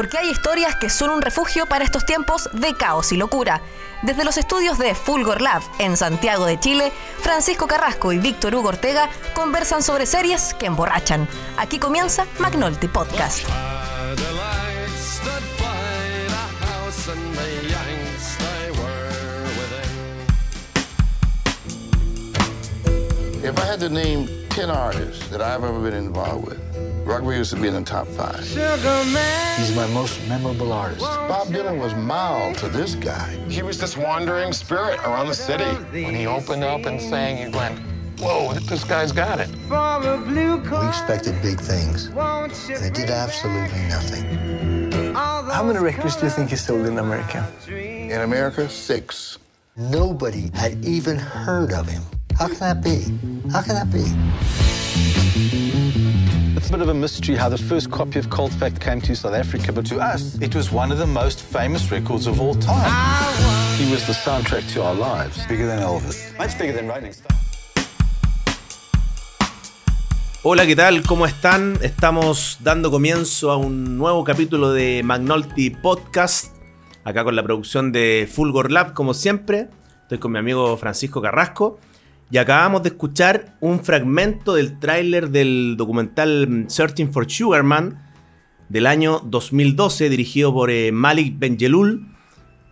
porque hay historias que son un refugio para estos tiempos de caos y locura. Desde los estudios de Fulgor Lab en Santiago de Chile, Francisco Carrasco y Víctor Hugo Ortega conversan sobre series que emborrachan. Aquí comienza McNulty Podcast. If I had to name 10 artists that I've ever been involved with, Rugby used to be in the top five. He's my most memorable artist. Bob Dylan was mild to this guy. He was this wandering spirit around the city. When he opened up and sang, you went, whoa, this guy's got it. We expected big things, and they did absolutely nothing. How many records do you think he sold in America? In America, six. Nobody had even heard of him. How can that be? How can that be? It's a bit of a mystery how the first copy of Cold Fact came to South Africa, but to us, it was one of the most famous records of all time. He was the soundtrack to our lives. Bigger than Elvis. Much bigger than Rolling Stone. Hola, ¿qué tal? ¿Cómo están? Estamos dando comienzo a un nuevo capítulo de McNulty Podcast, acá con la producción de Fulgor Lab, como siempre. Estoy con mi amigo Francisco Carrasco. Y acabamos de escuchar un fragmento del tráiler del documental Searching for Sugarman del año 2012, dirigido por eh, Malik Benjelul.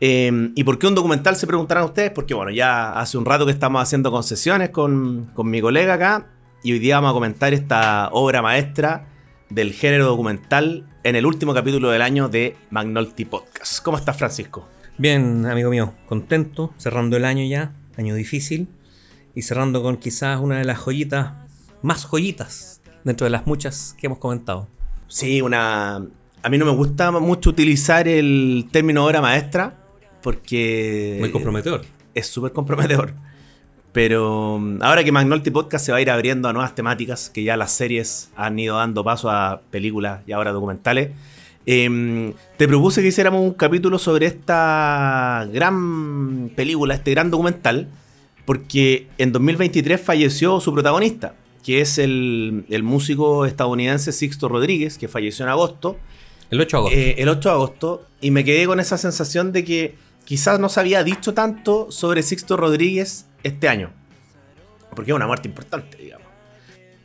Eh, ¿Y por qué un documental? Se preguntarán ustedes, porque bueno, ya hace un rato que estamos haciendo concesiones con, con mi colega acá, y hoy día vamos a comentar esta obra maestra del género documental en el último capítulo del año de McNulty Podcast. ¿Cómo estás, Francisco? Bien, amigo mío, contento, cerrando el año ya, año difícil, y cerrando con quizás una de las joyitas, más joyitas, dentro de las muchas que hemos comentado. Sí, una... A mí no me gusta mucho utilizar el término obra maestra porque... Muy comprometedor. Es súper comprometedor. Pero mm, ahora que McNulty Podcast se va a ir abriendo a nuevas temáticas, que ya las series han ido dando paso a películas y ahora documentales, eh, te propuse que hiciéramos un capítulo sobre esta gran película, este gran documental, porque en 2023 falleció su protagonista, que es el, el músico estadounidense Sixto Rodríguez, que falleció en agosto. El 8 de agosto. Eh, el 8 de agosto. Y me quedé con esa sensación de que quizás no se había dicho tanto sobre Sixto Rodríguez este año. Porque es una muerte importante, digamos.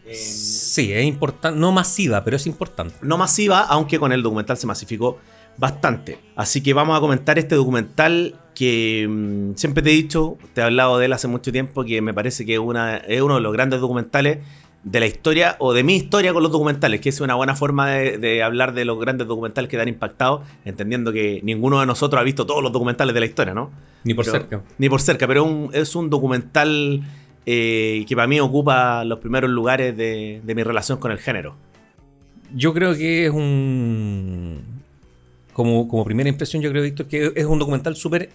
Eh, sí, es importante, no masiva, pero es importante. no masiva, aunque con el documental se masificó bastante. Así que vamos a comentar este documental que mm, siempre te he dicho, te he hablado de él hace mucho tiempo, que me parece que es, una, es uno de los grandes documentales de la historia o de mi historia con los documentales, que es una buena forma de, de hablar de los grandes documentales que te han impactado, entendiendo que ninguno de nosotros ha visto todos los documentales de la historia, ¿no? Ni por Pero- cerca. Ni por cerca, pero un- es un documental eh, que para mí ocupa los primeros lugares de, de mi relación con el género. Yo creo que es un. Como, como primera impresión, yo creo, Víctor, que es un documental súper.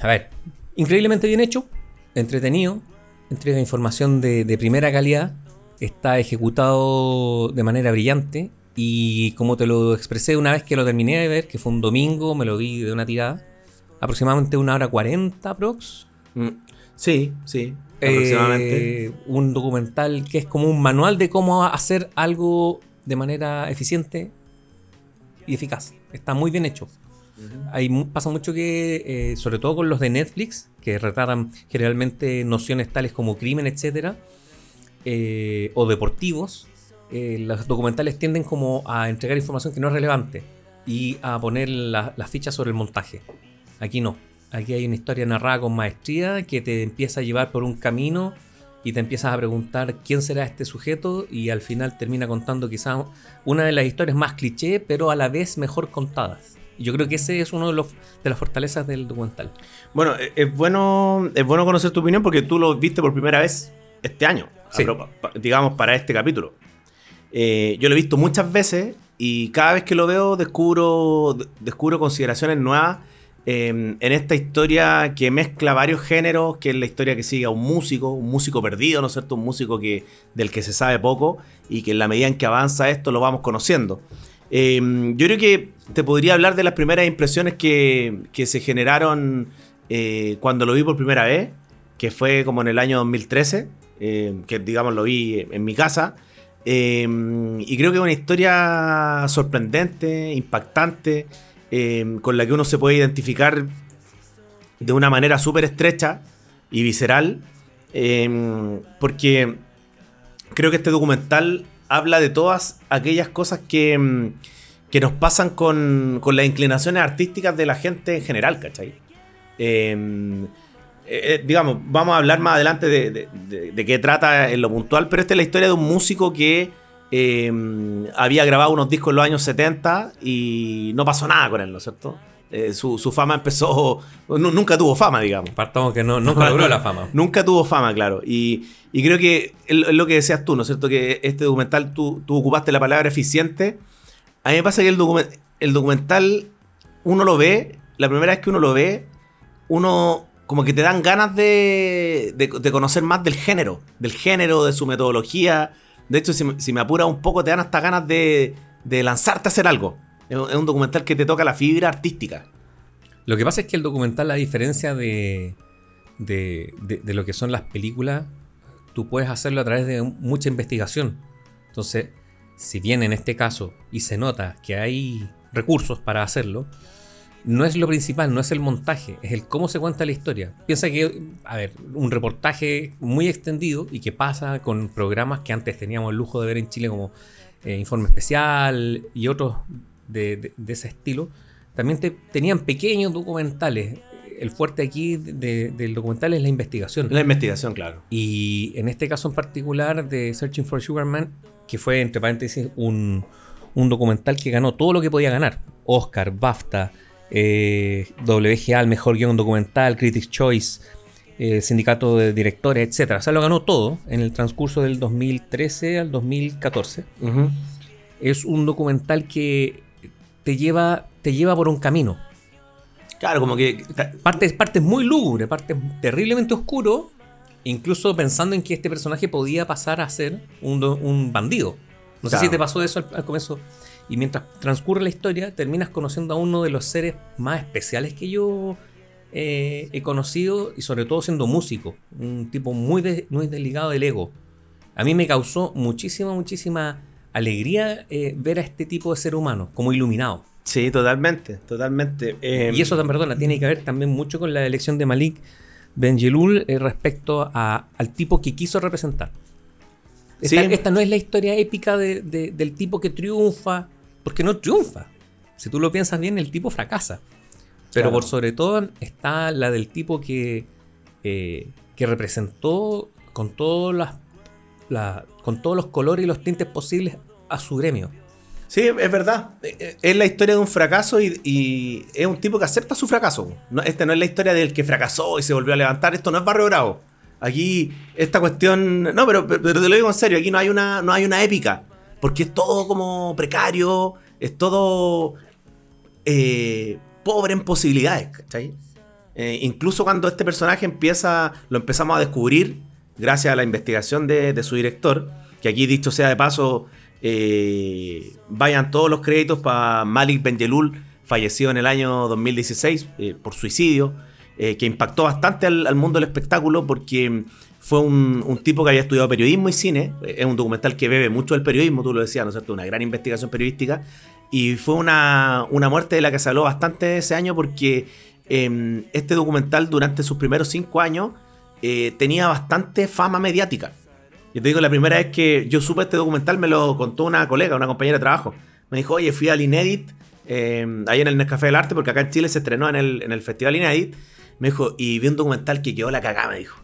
A ver, increíblemente bien hecho, entretenido, entrega información de, de primera calidad, está ejecutado de manera brillante y como te lo expresé una vez que lo terminé de ver, que fue un domingo, me lo vi de una tirada, aproximadamente una hora cuarenta, prox. Mm, Sí, sí, aproximadamente. Eh, un documental que es como un manual de cómo hacer algo de manera eficiente y eficaz. Está muy bien hecho. Hay, pasa mucho que, eh, sobre todo con los de Netflix, que retratan generalmente nociones tales como crimen, etcétera, eh, o deportivos, eh, los documentales tienden como a entregar información que no es relevante y a poner la- las fichas sobre el montaje. Aquí no. Aquí hay una historia narrada con maestría que te empieza a llevar por un camino y te empiezas a preguntar quién será este sujeto y al final termina contando quizás una de las historias más cliché, pero a la vez mejor contadas. Y yo creo que ese es uno de, los, de las fortalezas del documental. Bueno, eh, es bueno, es bueno conocer tu opinión porque tú lo viste por primera vez este año, Sí. digamos, para este capítulo. Eh, yo lo he visto muchas veces y cada vez que lo veo descubro, de- descubro consideraciones nuevas eh, en esta historia que mezcla varios géneros, que es la historia que sigue a un músico, un músico perdido, ¿no es cierto? Un músico que, del que se sabe poco y que en la medida en que avanza esto lo vamos conociendo. Eh, yo creo que te podría hablar de las primeras impresiones que, se generaron eh, cuando lo vi por primera vez, que fue como en el año 2013, eh, que digamos lo vi en mi casa. Y creo que es una historia sorprendente, impactante, eh, con la que uno se puede identificar de una manera súper estrecha y visceral. eh, porque creo que este documental habla de todas aquellas cosas que, mm, que nos pasan con, con las inclinaciones artísticas de la gente en general, ¿cachai? Eh, eh, digamos, vamos a hablar más adelante de, de- de- de qué trata en lo puntual, pero esta es la historia de un músico que eh, había grabado unos discos en los años 70 y no pasó nada con él, ¿no es cierto? Eh, su, su fama empezó, nu- nunca tuvo fama, digamos. Partamos que no, nunca logró la fama. Nunca tuvo fama, claro. Y, y creo que es lo que decías tú, ¿no es cierto? Que este documental, tú, tú ocupaste la palabra eficiente. A mí me pasa que el, documen- el documental, uno lo ve, la primera vez que uno lo ve, uno como que te dan ganas de, de- de conocer más del género, del género, de su metodología. De hecho, si, me- si me apura un poco, te dan hasta ganas de, de lanzarte a hacer algo. Es un- documental que te toca la fibra artística. Lo que pasa es que el documental, a diferencia de, de, de- de lo que son las películas, tú puedes hacerlo a través de mucha investigación. Entonces, si bien en este caso, y se nota que hay recursos para hacerlo, no es lo principal, no es el montaje, es el cómo se cuenta la historia. Piensa que, a ver, un reportaje muy extendido y que pasa con programas que antes teníamos el lujo de ver en Chile como eh, Informe Especial y otros de, de- de ese estilo, también te- tenían pequeños documentales. El fuerte aquí de- del documental es la investigación. La investigación, claro. Y en este caso en particular de Searching for Sugar Man, que fue entre paréntesis un, un documental que ganó todo lo que podía ganar. Oscar, BAFTA, eh, WGA, el mejor guion documental, Critics Choice, eh, Sindicato de Directores, etc. O sea, lo ganó todo en el transcurso del 2013 al 2014. Ujú. Es un documental que te lleva, te lleva por un camino. Claro, como que Partes, partes muy lúgubres, partes terriblemente oscuro, incluso pensando en que este personaje podía pasar a ser un, do- un bandido. No sé si te pasó eso al, al comienzo. Y mientras transcurre la historia, terminas conociendo a uno de los seres más especiales que yo eh, he conocido, y sobre todo siendo músico, un tipo muy, de- muy desligado del ego. A mí me causó muchísima, muchísima alegría eh, ver a este tipo de ser humano como iluminado. Sí, totalmente, totalmente. Eh, Y eso, perdona, tiene que ver también mucho con la elección de Malik Benjelul eh, respecto a- al tipo que quiso representar. Esta, Sí. esta no es la historia épica de- de- del tipo que triunfa, porque no triunfa. Si tú lo piensas bien, el tipo fracasa. Pero Claro. por sobre todo está la del tipo que, eh, que representó con, todas las, la- con todos los colores y los tintes posibles a su gremio. Sí, es verdad. Eh, eh, Es la historia de un fracaso y, y es un tipo que acepta su fracaso. No, esta no es la historia del que fracasó y se volvió a levantar. Esto no es Barrio Bravo. Aquí, esta cuestión. No, pero, pero te lo digo en serio. Aquí no hay una, no hay una épica. Porque es todo como precario. Es todo eh, pobre en posibilidades. ¿cachai? Eh, incluso cuando este personaje empieza. Lo empezamos a descubrir. Gracias a la investigación de, de su director. Que aquí, dicho sea de paso. eh, vayan todos los créditos para Malik Benjelul, fallecido en el año 2016 eh, por suicidio, que impactó bastante al, al mundo del espectáculo porque fue un, tipo que había estudiado periodismo y cine. eh, Es un documental que bebe mucho del periodismo, tú lo decías, ¿no es cierto? Una gran investigación periodística. Y fue una, una muerte de la que se habló bastante ese año porque eh, este documental durante sus primeros cinco años eh, tenía bastante fama mediática. Yo te digo, la primera vez que yo supe este documental me lo contó una colega, una compañera de trabajo. Me dijo, oye, fui al Inédit, eh, ahí en el Nescafé del Arte, porque acá en Chile se estrenó en el, en el Festival Inédit. Me dijo, y vi un documental que quedó la cagada, me dijo.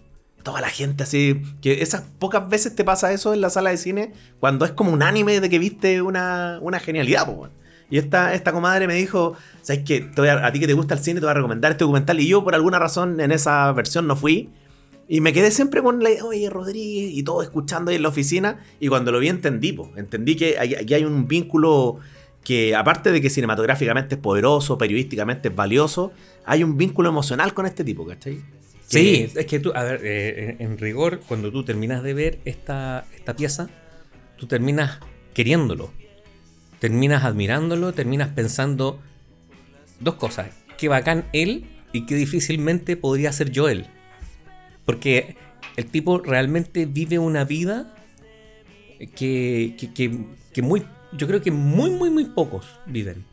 Toda la gente así, que esas pocas veces te pasa eso en la sala de cine, cuando es como un anime de que viste una, una genialidad, po. Y esta, esta comadre me dijo, ¿sabes qué? A, ti que te gusta el cine, te voy a recomendar este documental. Y yo, por alguna razón, en esa versión no fui. Y me quedé siempre con la oye, Rodríguez, y todo escuchando ahí en la oficina. Y cuando lo vi entendí, po. entendí que hay- aquí hay un vínculo que, aparte de que cinematográficamente es poderoso, periodísticamente es valioso, hay un vínculo emocional con este tipo, ¿cachai? Sí, Que- es que tú, a ver, eh, en en rigor, cuando tú terminas de ver esta, esta pieza, tú terminas queriéndolo, terminas admirándolo, terminas pensando dos cosas, qué bacán él y qué difícilmente podría ser yo él. Porque el tipo realmente vive una vida que, que- que- que muy, yo creo que muy, muy, muy pocos viven.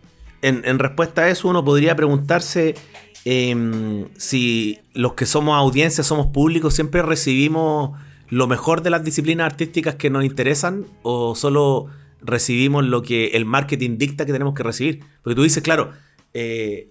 En, en respuesta a eso, uno podría preguntarse em, si los que somos audiencia, somos públicos, siempre recibimos lo mejor de las disciplinas artísticas que nos interesan o solo recibimos lo que el marketing dicta que tenemos que recibir. Porque tú dices, claro, eh,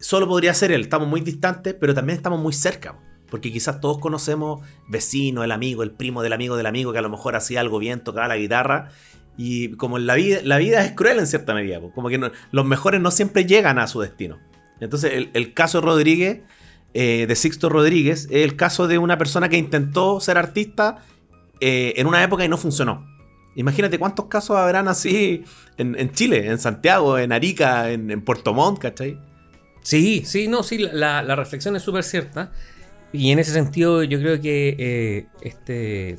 solo podría ser él, estamos muy distantes, pero también estamos muy cerca. Porque quizás todos conocemos vecino, el amigo, el primo del amigo del amigo que a lo mejor hacía algo bien, tocaba la guitarra. Y como la vida, la vida es cruel en cierta medida, como que los mejores no siempre llegan a su destino. Entonces, el, el caso de Rodríguez, eh, de Sixto Rodríguez, es el caso de una persona que intentó ser artista eh, en una época y no funcionó. Imagínate cuántos casos habrán así en, en Chile, en Santiago, en Arica, en, en Puerto Montt, ¿cachai? Sí, sí, no, sí, la, la reflexión es súper cierta. Y en ese sentido, yo creo que eh, este,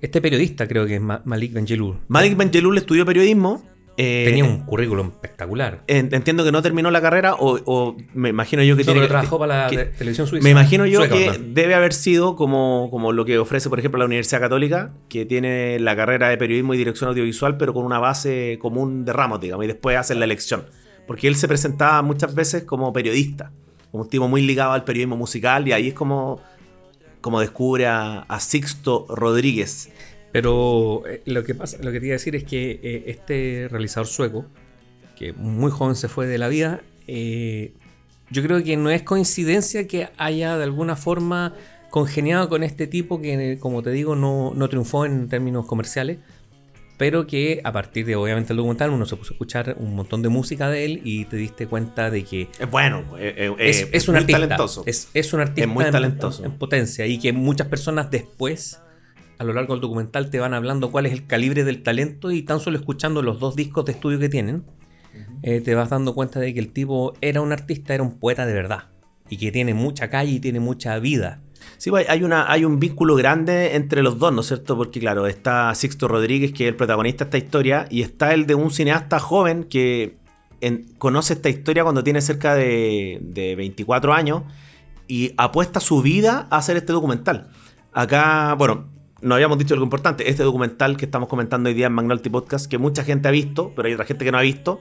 este periodista, creo que es Ma- Malik Benjelloul, Malik Benjelloul estudió periodismo. Eh, tenía un currículum espectacular. en- entiendo que no terminó la carrera o, o me imagino yo que No, tiene pero que- trabajó para la que- televisión suiza. Me imagino yo Sueca, que debe haber sido como, como lo que ofrece, por ejemplo, la Universidad Católica, que tiene la carrera de periodismo y dirección audiovisual, pero con una base común de ramos, digamos, y después hacen la elección. Porque él se presentaba muchas veces como periodista, como un tipo muy ligado al periodismo musical, y ahí es como, como descubre a, a Sixto Rodríguez. Pero eh, lo que pasa, lo que te iba a decir es que eh, este realizador sueco, que muy joven se fue de la vida, eh, yo creo que no es coincidencia que haya de alguna forma congeniado con este tipo que, como te digo, no, no triunfó en términos comerciales, pero que a partir de obviamente el documental uno se puso a escuchar un montón de música de él y te diste cuenta de que Es bueno, eh, eh, es, es un muy artista. talentoso. Es, es un artista Es muy en- talentoso. En, potencia. Y que muchas personas después, a lo largo del documental, te van hablando cuál es el calibre del talento. Y tan solo escuchando los dos discos de estudio que tienen, eh, te vas dando cuenta de que el tipo era un artista, era un poeta de verdad. Y que tiene mucha calle y tiene mucha vida. Sí, pues, hay, una, hay un vínculo grande entre los dos, ¿no es cierto? Porque, claro, está Sixto Rodríguez, que es el protagonista de esta historia, y está el de un cineasta joven que en- conoce esta historia cuando tiene cerca de, de 24 años y apuesta su vida a hacer este documental. Acá, bueno, no habíamos dicho algo importante. Este documental que estamos comentando hoy día en Magnolti Podcast, que mucha gente ha visto, pero hay otra gente que no ha visto,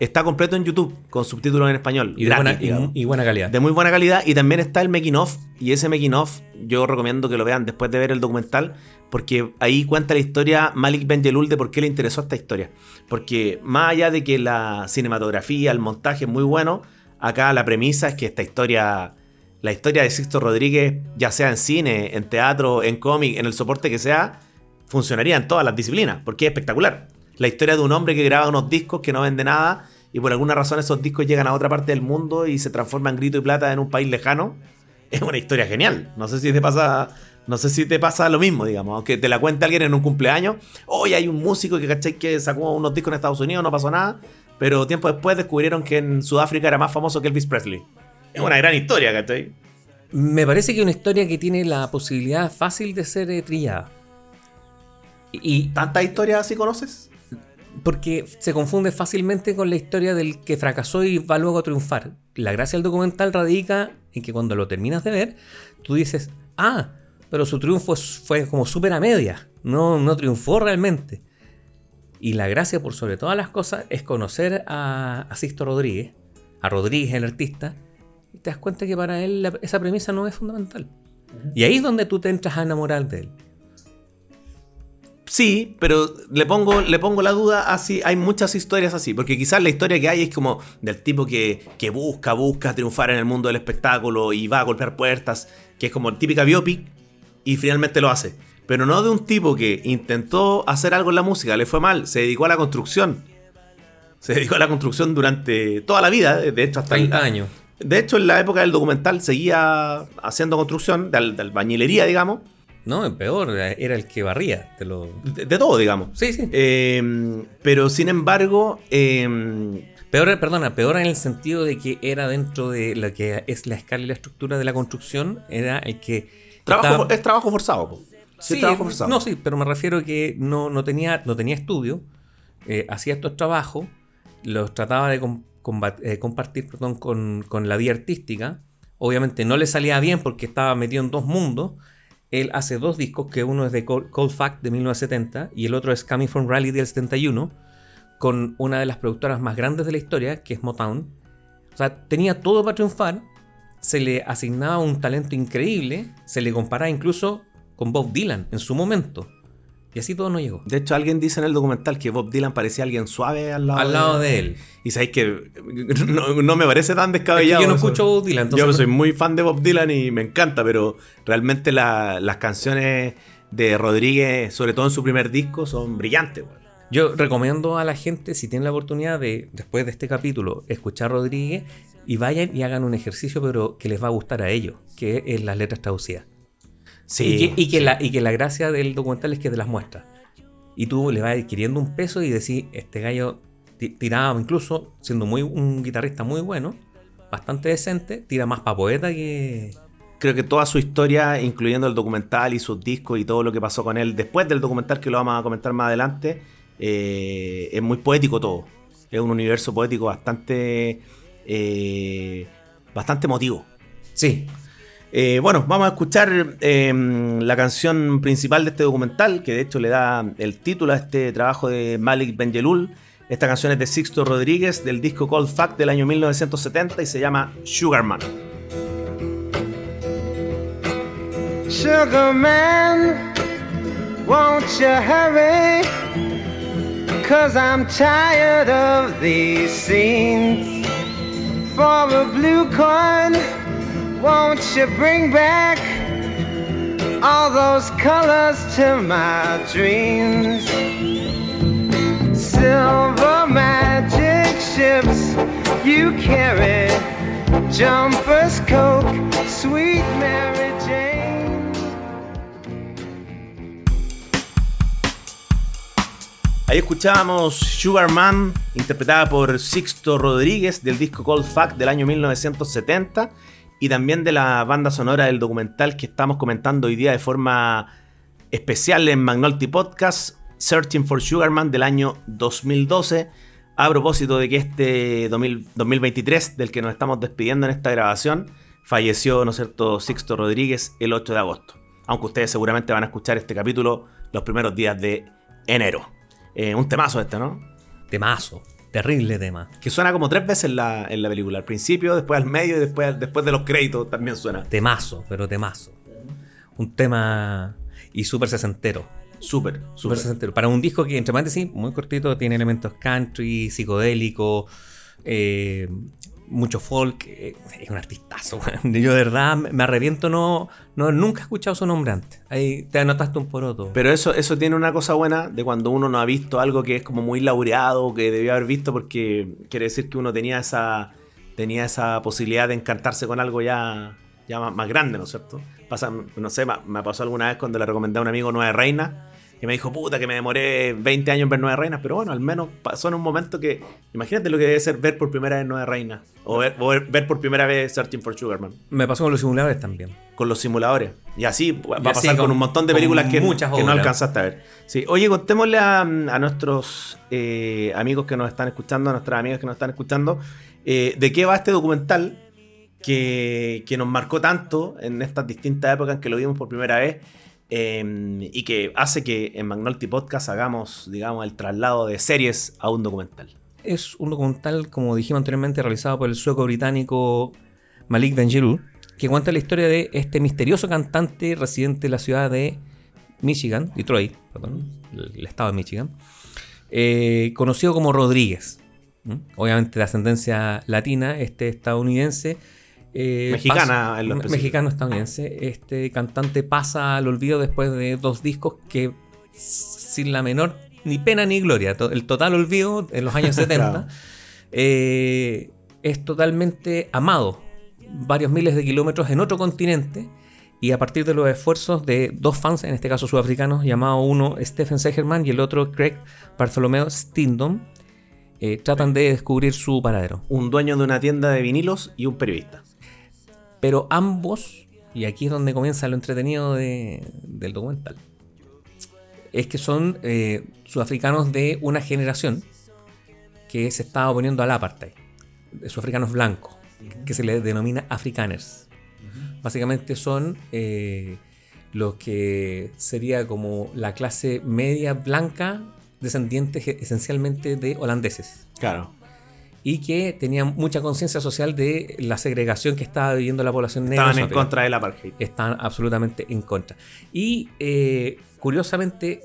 está completo en YouTube con subtítulos en español. Y de buena, y- y buena calidad. de muy buena calidad y también está el making of y ese making of yo recomiendo que lo vean después de ver el documental porque ahí cuenta la historia Malik Benjelloul de por qué le interesó esta historia porque más allá de que la cinematografía el montaje es muy bueno acá la premisa es que esta historia la historia de Sixto Rodríguez ya sea en cine en teatro en cómic en el soporte que sea funcionaría en todas las disciplinas porque es espectacular la historia de un hombre que graba unos discos que no vende nada y por alguna razón esos discos llegan a otra parte del mundo y se transforman en grito y plata en un país lejano. Es una historia genial. No sé si te pasa, no sé si te pasa lo mismo, digamos, aunque te la cuente alguien en un cumpleaños. Hoy hay un músico que ¿cachai? que sacó unos discos en Estados Unidos, no pasó nada, pero tiempo después descubrieron que en Sudáfrica era más famoso que Elvis Presley. Es una gran historia, ¿cachai? Me parece que es una historia que tiene la posibilidad fácil de ser eh, trillada. Y, ¿Tantas historias así conoces? porque se confunde fácilmente con la historia del que fracasó y va luego a triunfar. La gracia del documental radica en que cuando lo terminas de ver, tú dices, ah, pero su triunfo fue como súper a media, no, no triunfó realmente. Y la gracia, por sobre todas las cosas, es conocer a, a Sixto Rodríguez, a Rodríguez, el artista, y te das cuenta que para él la- esa premisa no es fundamental. Y ahí es donde tú te entras a enamorar de él. Sí, pero le pongo, le pongo la duda así. Hay muchas historias así, porque quizás la historia que hay es como del tipo que, que busca, busca triunfar en el mundo del espectáculo y va a golpear puertas, que es como típica biopic y finalmente lo hace. Pero no de un tipo que intentó hacer algo en la música, le fue mal, se dedicó a la construcción. Se dedicó a la construcción durante toda la vida, de hecho hasta 30 el- años. De hecho, en la época del documental seguía haciendo construcción, de, de albañilería, digamos, No, peor, era el que barría. Te lo... de, de todo, digamos. Sí, sí. Eh, pero sin embargo, eh, Peor, perdona, peor en el sentido de que era dentro de lo que es la escala y la estructura de la construcción, era el que... trabajo, estaba- es trabajo forzado. po. Sí, trabajo forzado. no, sí, pero me refiero que no, no tenía, no tenía estudio, eh, hacía estos trabajos, los trataba de eh, compartir perdón, con, la vida artística. Obviamente no le salía bien porque estaba metido en dos mundos. él hace dos discos, que uno es de Cold, Cold Fact de 1970 y el otro es Coming from Rally del 71, con una de las productoras más grandes de la historia, que es Motown. O sea, tenía todo para triunfar, se le asignaba un talento increíble, se le comparaba incluso con Bob Dylan en su momento. Y así todo no llegó. De hecho, alguien dice en el documental que Bob Dylan parecía alguien suave al lado, Al lado de él. Y sabéis que no, no me parece tan Es que descabellado. yo no escucho Bob Dylan, entonces Yo soy muy fan de Bob Dylan y me encanta, pero realmente la- las canciones de Rodríguez, sobre todo en su primer disco, son brillantes. weón. Yo recomiendo a la gente, si tienen la oportunidad de, después de este capítulo, escuchar a Rodríguez y vayan y hagan un ejercicio, pero que les va a gustar a ellos, que es las letras traducidas. Sí, y, que, y que sí. la, y que la gracia del documental es que te las muestra. Y tú le vas adquiriendo un peso y decís, este gallo ti- tiraba, incluso siendo muy, un guitarrista muy bueno, bastante decente, tira más para poeta que... Creo que toda su historia, incluyendo el documental y sus discos y todo lo que pasó con él después del documental, que lo vamos a comentar más adelante, eh, es muy poético todo. Es un universo poético bastante, eh, bastante emotivo. Sí, Eh, bueno, vamos a escuchar eh, la canción principal de este documental, que de hecho le da el título a este trabajo de Malik Benjelul. Esta canción es de Sixto Rodríguez del disco Cold Fact del año 1970 y se llama Sugarman. Sugar man, won't you hurry? Cause I'm tired of these scenes. For a blue coin, won't you bring back all those colors to my dreams? Silver magic ships you carry, jumpers, coke, sweet Mary Jane. Ahí escuchábamos Sugar Man, interpretada por Sixto Rodríguez del disco Cold Fact del año 1970 y también de la banda sonora del documental que estamos comentando hoy día de forma especial en Magnolti Podcast, Searching for Sugar Man del año 2012. A propósito de que este 2000 2023, del que nos estamos despidiendo en esta grabación, falleció, ¿no es cierto?, Sixto Rodríguez el 8 de agosto. Aunque ustedes seguramente van a escuchar este capítulo los primeros días de enero. Eh, un temazo este, ¿no? temazo, terrible tema. Que suena como tres veces en la, en la película. Al principio, después al medio y después, después de los créditos también suena. Temazo, pero temazo. Un tema y súper sesentero. Súper, Súper sesentero. Para un disco que, entre paréntesis, muy cortito, tiene elementos country, psicodélico, eh, mucho folk. eh, es un artistazo. Yo de verdad me me arrepiento, no, no nunca he escuchado su nombre antes. Ahí te anotaste un poroto. Pero eso, eso tiene una cosa buena de cuando uno no ha visto algo que es como muy laureado, que debió haber visto, porque quiere decir que uno tenía esa, tenía esa posibilidad de encantarse con algo ya, ya más, grande, ¿no es cierto? Pasa, no sé, ma- me pasó alguna vez cuando le recomendé a un amigo Nueve Reinas, que me dijo, puta, que me demoré 20 años en ver Nueve Reinas, pero bueno, al menos pasó en un momento que, imagínate lo que debe ser ver por primera vez Nueve Reinas, o ver, o ver- por primera vez Searching for Sugarman, Me pasó con los simuladores también. con los simuladores. Y así va Y a pasar con, con- un montón de películas que, muchas que no alcanzaste a ver. Sí. Oye, contémosle a, a nuestros eh, amigos que nos están escuchando, a nuestras amigas que nos están escuchando, eh, de qué va este documental que, que nos marcó tanto en estas distintas épocas en que lo vimos por primera vez eh, y que hace que en Magnolti Podcast hagamos, digamos, el traslado de series a un documental. Es un documental, como dijimos anteriormente, realizado por el sueco británico Malik Benjelloul, que cuenta la historia de este misterioso cantante residente de la ciudad de Michigan, Detroit, perdón, el estado de Michigan, eh, conocido como Rodríguez. Obviamente de ascendencia latina, este estadounidense. Eh, Mexicana en lo. Mexicano estadounidense. Este cantante pasa al olvido después de dos discos que sin la menor ni pena ni gloria, to- el total olvido en los años 70, Claro. eh, es totalmente amado. Varios miles de kilómetros en otro continente. Y a partir de los esfuerzos de dos fans, en este caso sudafricanos, llamado uno Stephen Segerman y el otro Craig Bartholomew Stindon, eh, tratan de descubrir su paradero. Un dueño de una tienda de vinilos y un periodista. Pero ambos, y aquí es donde comienza lo entretenido de- del documental, es que son eh, sudafricanos de una generación que se está oponiendo al apartheid, sudafricanos blancos, que se les denomina afrikaners. Básicamente son eh, lo que sería como la clase media blanca, descendientes esencialmente de holandeses. Claro. Y que tenían mucha conciencia social de la segregación que estaba viviendo la población negra. Estaban en contra del apartheid. Están absolutamente en contra. Y eh, curiosamente,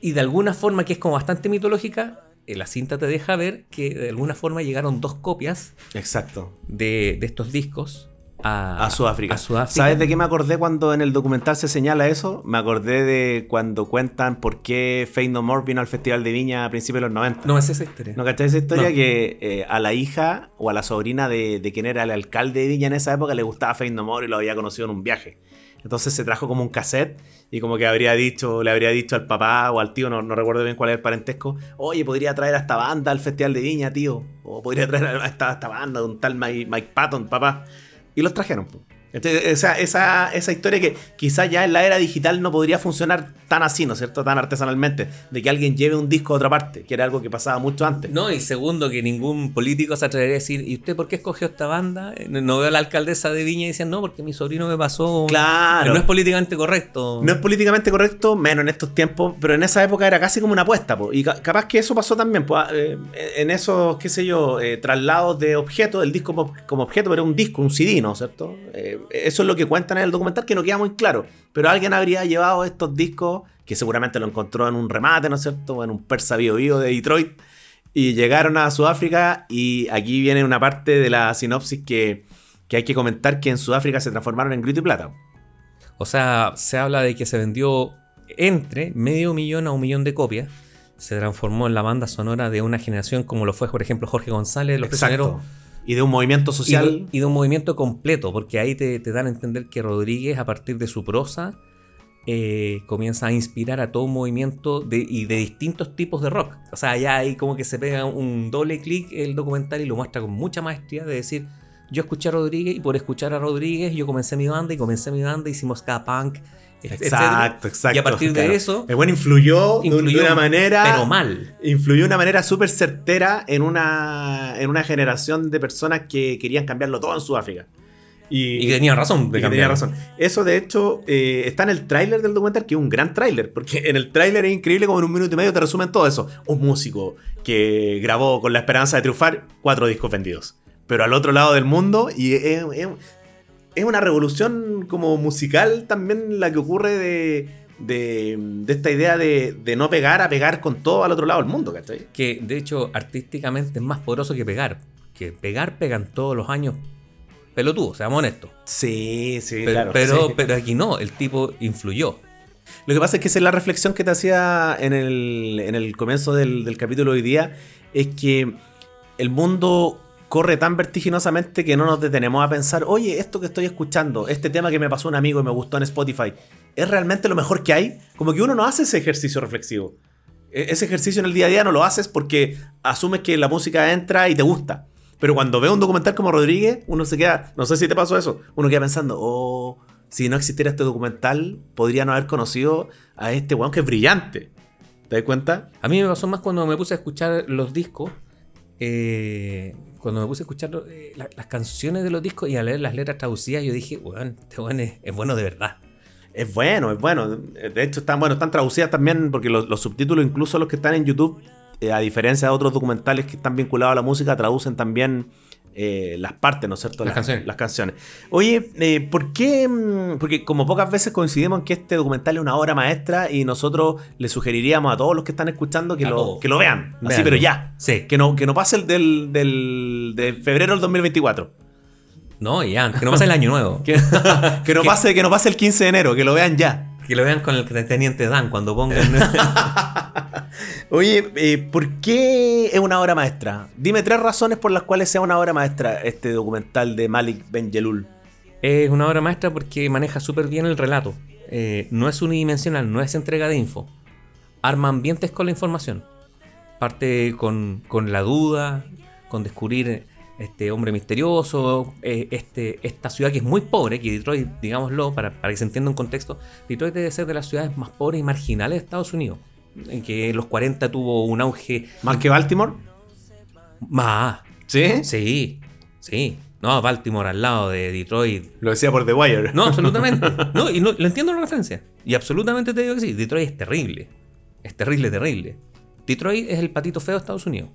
y de alguna forma que es como bastante mitológica, eh, la cinta te deja ver que de alguna forma llegaron dos copias Exacto. de, de estos discos a, A Sudáfrica. a Sudáfrica. ¿Sabes de qué me acordé cuando en el documental se señala eso? Me acordé de cuando cuentan por qué Faith No More vino al Festival de Viña a principios de los 90. No me sé esa historia. ¿No cacháis esa historia? No. Que eh, a la hija o a la sobrina de, de quien era el alcalde de Viña en esa época le gustaba Faith No More y lo había conocido en un viaje. Entonces se trajo como un cassette y como que habría dicho, le habría dicho al papá o al tío, no, no recuerdo bien cuál era el parentesco, oye, podría traer a esta banda al Festival de Viña, tío. O podría traer a esta, a esta banda de un tal Mike, Mike Patton, papá. Y los trajeron. Entonces, esa, esa, esa historia que quizás ya en la era digital no podría funcionar tan así, ¿no es cierto? Tan artesanalmente. De que alguien lleve un disco a otra parte, que era algo que pasaba mucho antes. No, y segundo, que ningún político se atrevería a decir, ¿y usted por qué escogió esta banda? Eh, No veo a la alcaldesa de Viña y dicen, no, porque mi sobrino me pasó. Claro. No es políticamente correcto. No es políticamente correcto, menos en estos tiempos, pero en esa época era casi como una apuesta. po. Y ca- capaz que eso pasó también, po, eh, en esos, qué sé yo, eh, traslados de objetos, del disco como, como objeto, pero era un disco, un CD, ¿no? ¿Cierto? Eh, eso es lo que cuentan en el documental, que no queda muy claro. Pero alguien habría llevado estos discos, que seguramente lo encontró en un remate, ¿no es cierto? En un Persa Bio Bio de Detroit. Y llegaron a Sudáfrica y aquí viene una parte de la sinopsis que, que hay que comentar que en Sudáfrica se transformaron en grito y plata. O sea, se habla de que se vendió entre medio millón a un millón de copias. Se transformó en la banda sonora de una generación como lo fue, por ejemplo, Jorge González, Los Prisioneros. Y de un movimiento social. y de un movimiento completo, porque ahí te, te dan a entender que Rodríguez, a partir de su prosa, eh, comienza a inspirar a todo un movimiento de, y de distintos tipos de rock. O sea, ya ahí como que se pega un doble clic el documental y lo muestra con mucha maestría de decir, yo escuché a Rodríguez y por escuchar a Rodríguez yo comencé mi banda y comencé mi banda, hicimos ska punk. Exacto, exacto. Y a partir claro. de eso, El buen influyó, de- influyó, de una manera. pero mal. Influyó de una manera súper certera en una, en una generación de personas que querían cambiarlo todo en Sudáfrica. Y que tenían razón de y tenía razón. Eso, de hecho, eh, está en el tráiler del documental, que es un gran tráiler, porque en el tráiler es increíble como en un minuto y medio te resumen todo eso. Un músico que grabó con la esperanza de triunfar cuatro discos vendidos. Pero al otro lado del mundo, y es, es- es una revolución como musical también la que ocurre de, de, de esta idea de, de no pegar a pegar con todo al otro lado del mundo, ¿cachai? que de hecho artísticamente es más poderoso que pegar. Que pegar pegan todos los años pelotudos, seamos honestos. Sí, sí, Pero, claro. pero, sí. pero aquí no, el tipo influyó. Lo que pasa es que esa es la reflexión que te hacía en el, en el comienzo del, del capítulo de hoy día, es que el mundo corre tan vertiginosamente que no nos detenemos a pensar, oye, esto que estoy escuchando, este tema que me pasó un amigo y me gustó en Spotify, ¿es realmente lo mejor que hay? Como que uno no hace ese ejercicio reflexivo. E- Ese ejercicio en el día a día no lo haces porque asumes que la música entra y te gusta. Pero cuando veo un documental como Rodríguez, uno se queda, no sé si te pasó eso, uno queda pensando, oh, si no existiera este documental, podría no haber conocido a este weón que es brillante. ¿Te das cuenta? A mí me pasó más cuando me puse a escuchar los discos. eh, cuando me puse a escuchar eh, la- las canciones de los discos y a leer las letras traducidas, yo dije, weón, este weón es, bueno de verdad. Es bueno, es bueno. De hecho, están, bueno, están traducidas también porque los, los subtítulos, incluso los que están en YouTube, eh, a diferencia de otros documentales que están vinculados a la música, traducen también eh, las partes, ¿no es cierto? Las canciones. Las canciones. Oye, eh, ¿por qué? mm, Porque como pocas veces coincidimos en que este documental es una obra maestra y nosotros le sugeriríamos a todos los que están escuchando que, A lo, todos. que lo vean. Así, pero ya. Sí. Que no, que no pase el del, del, de febrero del 2024. No, y ya, que no pase el año nuevo. Que, que no pase, que no pase el 15 de enero, que lo vean ya. Que lo vean con el teniente Dan cuando pongan. Oye, eh, ¿por qué es una obra maestra? Dime tres razones por las cuales sea una obra maestra este documental de Malik Benjelul. Es una obra maestra porque maneja súper bien el relato. Eh, no es unidimensional, no es entrega de info. Arma ambientes con la información. Parte con, con la duda, con descubrir este hombre misterioso, eh, este, esta ciudad que es muy pobre, que Detroit, digámoslo, para, para que se entienda un contexto, Detroit debe ser de las ciudades más pobres y marginales de Estados Unidos. En que en los 40 tuvo un auge ¿Más que Baltimore? más. ¿Sí? Sí, sí. No, Baltimore al lado de Detroit. Lo decía por The Wire. No, absolutamente. No, y no, lo entiendo la referencia. Y absolutamente te digo que sí. Detroit es terrible. Es terrible, terrible. Detroit es el patito feo de Estados Unidos.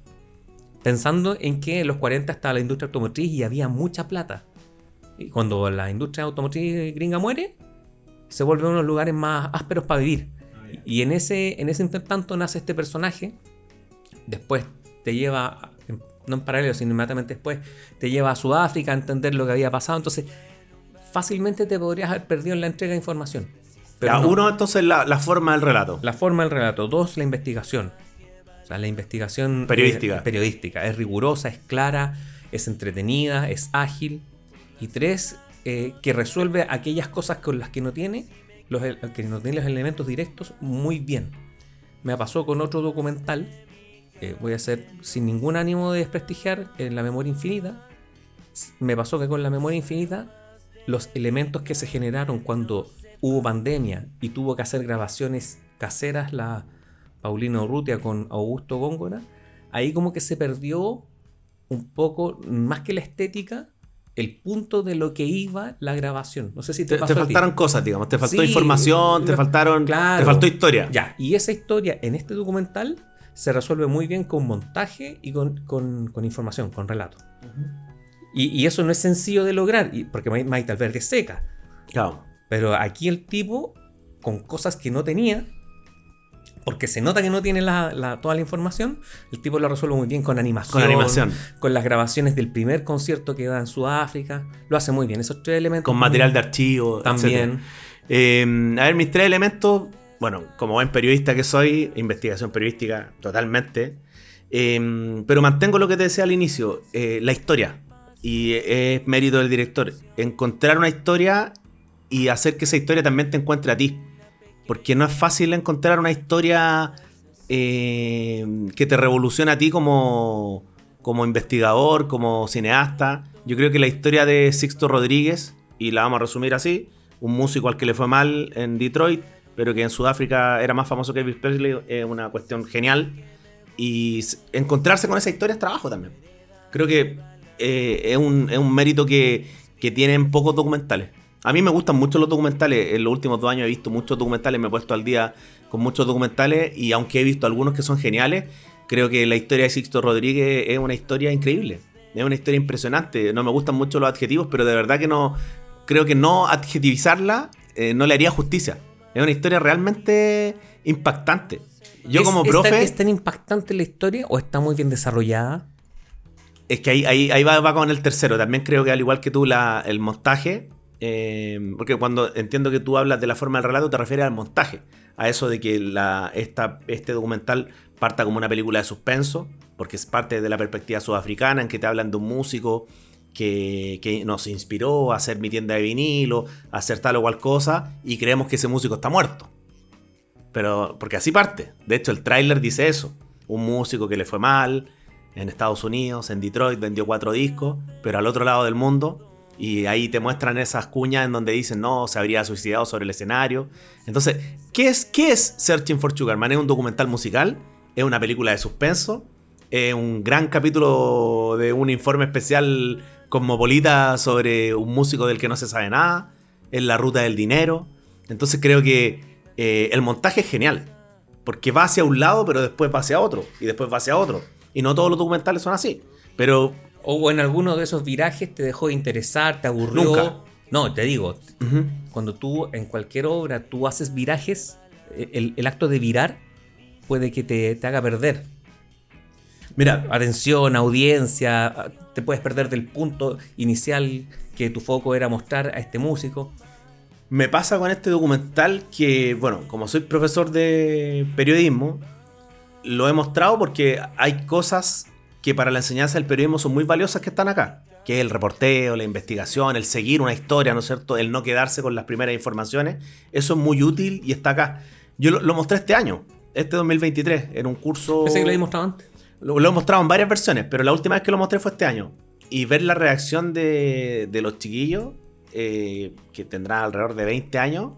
Pensando en que en los 40 estaba la industria automotriz y había mucha plata. Y cuando la industria automotriz gringa muere, se vuelve uno de los lugares más ásperos para vivir. Y en ese, en ese intertanto nace este personaje. Después te lleva, no en paralelo, sino inmediatamente después, te lleva a Sudáfrica a entender lo que había pasado. Entonces, fácilmente te podrías haber perdido en la entrega de información. Pero Ya, no. Uno, entonces, la, la forma del relato. La forma del relato. Dos, la investigación. O sea, la investigación Periodística. eh, periodística. Es rigurosa, es clara, es entretenida, es ágil. Y tres, eh, que resuelve aquellas cosas con las que no tiene, los, que no tiene los elementos directos muy bien. Me pasó con otro documental. eh, voy a hacer sin ningún ánimo de desprestigiar en la memoria infinita. Me pasó que con la memoria infinita, los elementos que se generaron cuando hubo pandemia y tuvo que hacer grabaciones caseras la Paulina Urrutia con Augusto Góngora, ahí como que se perdió un poco, más que la estética, el punto de lo que iba la grabación. No sé si te, Te, te pasó a ti. faltaron cosas, digamos. Te faltó Sí, información, te faltaron. claro. Te faltó historia. Ya, y esa historia en este documental se resuelve muy bien con montaje y con, con- con información, con relato. y, y eso no es sencillo de lograr, porque Ma- Maite Alberti es seca. Claro. Pero aquí el tipo, con cosas que no tenía, porque se nota que no tiene la- la- toda la información, el tipo lo resuelve muy bien con animación. Con animación. Con las grabaciones del primer concierto que da en Sudáfrica. Lo hace muy bien. Esos tres elementos. Con material de archivo. También. Eh, a ver, mis tres elementos. Bueno, como buen periodista que soy, investigación periodística totalmente. Eh, pero mantengo lo que te decía al inicio, eh, la historia. Y es mérito del director. Encontrar una historia y hacer que esa historia también te encuentre a ti. Porque no es fácil encontrar una historia eh, que te revolucione a ti como, como investigador, como cineasta. Yo creo que la historia de Sixto Rodríguez, y la vamos a resumir así, un músico al que le fue mal en Detroit, pero que en Sudáfrica era más famoso que Elvis Presley, es una cuestión genial. Y encontrarse con esa historia es trabajo también. Creo que eh, es, un, es un mérito que, que tienen pocos documentales. A mí me gustan mucho los documentales. En los últimos dos años he visto muchos documentales, me he puesto al día con muchos documentales y aunque he visto algunos que son geniales, creo que la historia de Sixto Rodríguez es una historia increíble. Es una historia impresionante. No me gustan mucho los adjetivos, pero de verdad que no. Creo que no adjetivizarla eh, no le haría justicia. Es una historia realmente impactante. Yo ¿Es- como es profe. tan- ¿Es tan impactante la historia o está muy bien desarrollada? Es que ahí, ahí, ahí va, va con el tercero. También creo que al igual que tú, la, el montaje. Eh, porque cuando entiendo que tú hablas de la forma del relato, te refieres al montaje. A eso de que la, este documental parta como una película de suspenso. Porque es parte de la perspectiva sudafricana, en que te hablan de un músico que, que nos inspiró a hacer mi tienda de vinilo, a hacer tal o cual cosa, y creemos que ese músico está muerto. Pero, porque así parte. De hecho, el tráiler dice eso. Un músico que le fue mal en Estados Unidos, en Detroit, vendió cuatro discos, pero al otro lado del mundo. Y ahí te muestran esas cuñas en donde dicen, no, se habría suicidado sobre el escenario. Entonces, ¿qué es, qué es Searching for Sugarman? ¿Es un documental musical? ¿Es una película de suspenso? ¿Es un gran capítulo de un informe especial cosmopolita sobre un músico del que no se sabe nada? ¿Es la ruta del dinero? Entonces creo que eh, el montaje es genial. Porque va hacia un lado, pero después va hacia otro. Y después va hacia otro. Y no todos los documentales son así. Pero ¿O en alguno de esos virajes te dejó de interesar, te aburrió? Nunca. No, te digo, cuando tú en cualquier obra tú haces virajes, el, el acto de virar puede que te, te haga perder. Mira, atención, audiencia, te puedes perder del punto inicial que tu foco era mostrar a este músico. Me pasa con este documental que, bueno, como soy profesor de periodismo, lo he mostrado porque hay cosas que para la enseñanza del periodismo son muy valiosas que están acá. Que es el reporteo, la investigación, el seguir una historia, ¿no es cierto? El no quedarse con las primeras informaciones. Eso es muy útil y está acá. Yo lo, lo mostré este año, este 2023, en un curso... Pensé que lo había mostrado antes. Lo, lo he mostrado en varias versiones, pero la última vez que lo mostré fue este año. Y ver la reacción de, de los chiquillos, eh, que tendrán alrededor de 20 años,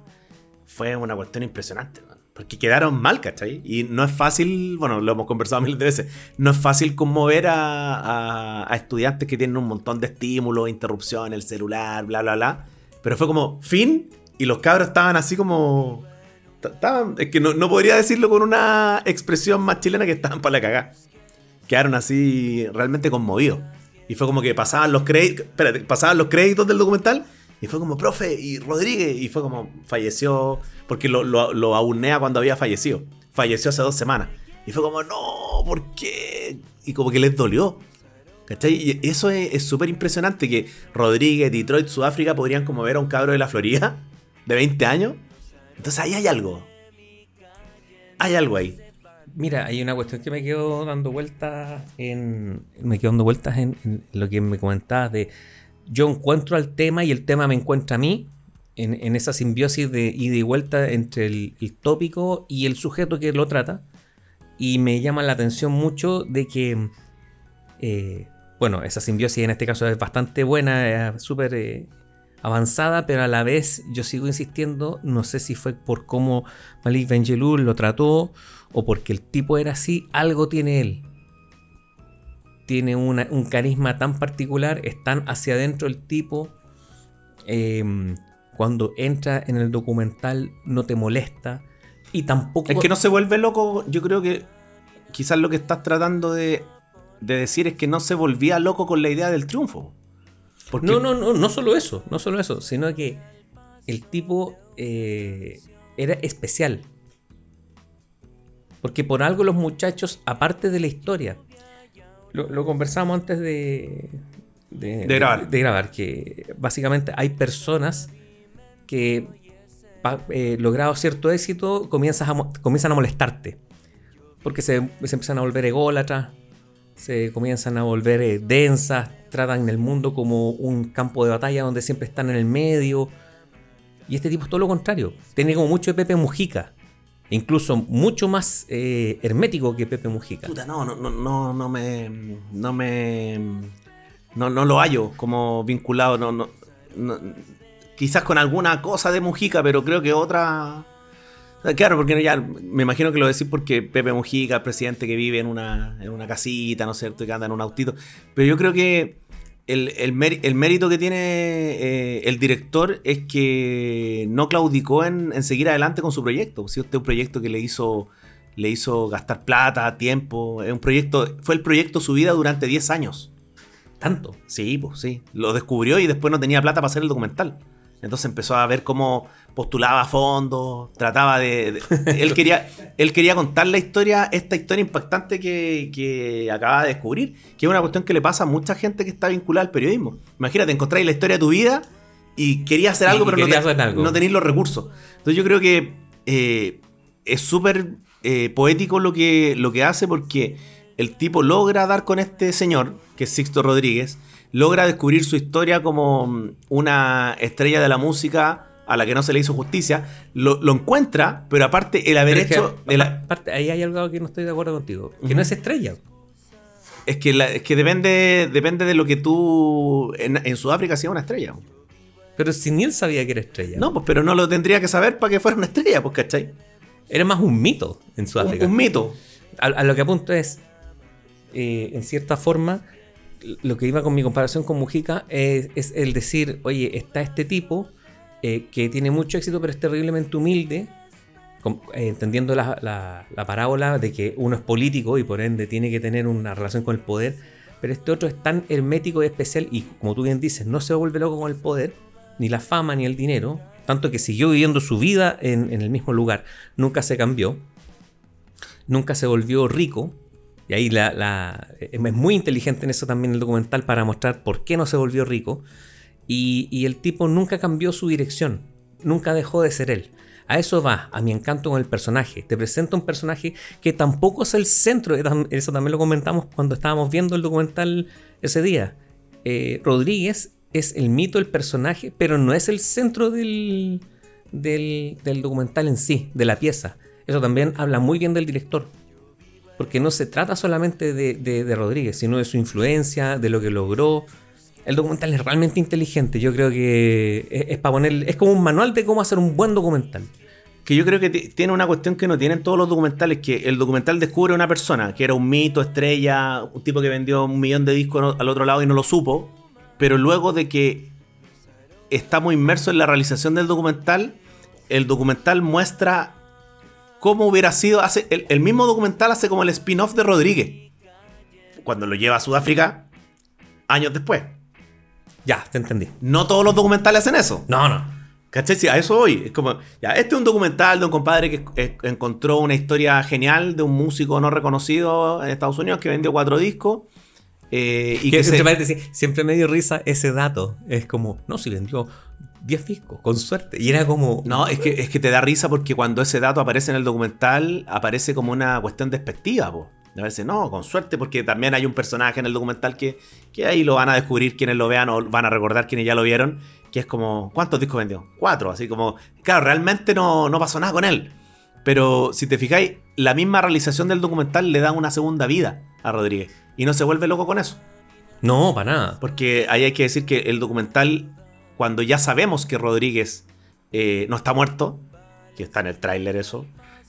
fue una cuestión impresionante. Porque quedaron mal, ¿cachai? Y no es fácil, bueno, lo hemos conversado de veces, no es fácil conmover a, estudiantes que tienen un montón de estímulos, interrupción, el celular, bla, bla, bla. Pero fue como fin y los cabros estaban así como... Estaban, es que no, no podría decirlo con una expresión más chilena que estaban para la cagada. Quedaron así realmente conmovidos. Y fue como que pasaban los créditos, pasaban los créditos del documental y fue como, profe, y Rodríguez, y fue como, falleció, porque lo, lo, lo cuando había fallecido. Falleció hace dos semanas. Y fue como, no, ¿por qué? Y como que les dolió. ¿Cachai? Y eso es súper impresionante que Rodríguez, Detroit, Sudáfrica podrían como ver a un cabro de la Florida de 20 años. Entonces ahí hay algo. Hay algo ahí. Mira, hay una cuestión que me quedo dando vueltas en. Me quedo dando vueltas en lo que me comentabas de. Yo encuentro al tema y el tema me encuentra a mí. En, esa simbiosis de ida y vuelta entre el, tópico y el sujeto que lo trata. Y me llama la atención mucho de que. eh, bueno, esa simbiosis en este caso es bastante buena, es súper eh, avanzada, pero a la vez yo sigo insistiendo, no sé si fue por cómo Malik Benjelloul lo trató o porque el tipo era así, algo tiene él. Tiene una- un carisma tan particular, es tan hacia adentro el tipo. eh, cuando entra en el documental no te molesta y tampoco... Es que no se vuelve loco. Yo creo que quizás lo que estás tratando de, de decir es que no se volvía loco con la idea del triunfo. Porque No, no, no, no solo eso, no solo eso, sino que el tipo eh, era especial. Porque por algo los muchachos, aparte de la historia, lo, lo conversamos antes de, De grabar. de grabar, que básicamente hay personas que, eh, logrado cierto éxito, comienzas a mo- comienzan a molestarte. Porque se, se empiezan a volver ególatras, se comienzan a volver eh, densas, tratan el mundo como un campo de batalla donde siempre están en el medio. Y este tipo es todo lo contrario. Tiene como mucho de Pepe Mujica. Incluso mucho más eh, hermético que Pepe Mujica. Puta, no, no, no, no, me. No me. No, no lo hallo como vinculado. No, no- quizás con alguna cosa de Mujica, pero creo que otra. Claro, porque ya me imagino que lo decís porque Pepe Mujica, el presidente que vive en una, en una casita, ¿no es cierto? Y que anda en un autito. Pero yo creo que el, el el mérito que tiene eh, el director es que no claudicó en, en seguir adelante con su proyecto. Si este es un proyecto que le hizo, le hizo gastar plata, tiempo. Es un proyecto, fue el proyecto su vida durante 10 años. Tanto. Sí, pues sí. Lo descubrió y después no tenía plata para hacer el documental. Entonces empezó a ver cómo postulaba fondos, trataba de... de- él, quería, él quería contar la historia, esta historia impactante que, que acaba de descubrir, que es una cuestión que le pasa a mucha gente que está vinculada al periodismo. Imagínate, encontráis la historia de tu vida y querías hacer algo, y pero no, te- hacer algo. no tenéis los recursos. Entonces yo creo que eh, es súper eh, poético lo que, lo que hace porque el tipo logra dar con este señor, que es Sixto Rodríguez, logra descubrir su historia como mm, una estrella de la música a la que no se le hizo justicia, lo, lo encuentra, pero aparte el haber que, hecho... el- aparte, ahí hay algo que no estoy de acuerdo contigo. Que no es estrella. es que, la- es que depende, depende de lo que tú en, en Sudáfrica hacías una estrella. Pero si ni él sabía que era estrella. No, pues pero no lo tendría que saber para que fuera una estrella, pues, ¿cachai? Era más un mito en Un, Sudáfrica. un mito. a, a lo que apunto es, eh, en cierta forma, lo que iba con mi comparación con Mujica es, es el decir, oye, está este tipo eh, que tiene mucho éxito pero es terriblemente humilde, eh, entendiendo la, la- la parábola de que uno es político y por ende tiene que tener una relación con el poder, pero este otro es tan hermético y especial y como tú bien dices, no se vuelve loco con el poder, ni la fama, ni el dinero, tanto que siguió viviendo su vida en, el mismo lugar, nunca se cambió, nunca se volvió rico. Y ahí la- es muy inteligente en eso también el documental para mostrar por qué no se volvió rico. Y, el tipo nunca cambió su dirección, nunca dejó de ser él. A eso va, a mi encanto con el personaje. Te presenta un personaje que tampoco es el centro, eso también lo comentamos cuando estábamos viendo el documental ese día. Eh, Rodríguez es el mito del personaje, pero no es el centro del, del, documental en sí, de la pieza. Eso también habla muy bien del director. Porque no se trata solamente de- de Rodríguez, sino de su influencia, de lo que logró. El documental es realmente inteligente. Yo creo que es, es para poner. Es como un manual de cómo hacer un buen documental. que yo creo que ti- tiene una cuestión que no tienen todos los documentales, que el documental descubre a una persona, que era un mito, estrella, un tipo que vendió un millón de discos al otro lado y no lo supo, pero luego de que estamos inmersos en la realización del documental, el documental muestra cómo hubiera sido, hace, el mismo documental hace como el spin-off de Rodríguez, cuando lo lleva a Sudáfrica años después. Ya, te entendí. No todos los documentales hacen eso. No, no. ¿Cachai? Sí, a eso voy. Es como, ya, este es un documental de un compadre que eh, encontró una historia genial de un músico no reconocido en Estados Unidos que vendió cuatro discos. eh, y Que, se- siempre me dio risa ese dato. Es como, no, si vendió 10 discos, con suerte. Y era como. No, es que, es que te da risa porque cuando ese dato aparece en el documental, aparece como una cuestión despectiva, po. A veces, no, con suerte, porque también hay un personaje en el documental que, que ahí lo van a descubrir quienes lo vean o van a recordar quienes ya lo vieron, que es como, ¿cuántos discos vendió? Cuatro, así como, claro, realmente no, no pasó nada con él. Pero si te fijáis, la misma realización del documental le da una segunda vida a Rodríguez. Y no se vuelve loco con eso. No, para nada. Porque ahí hay que decir que el documental, cuando ya sabemos que Rodríguez eh, no está muerto, que está en el tráiler eso,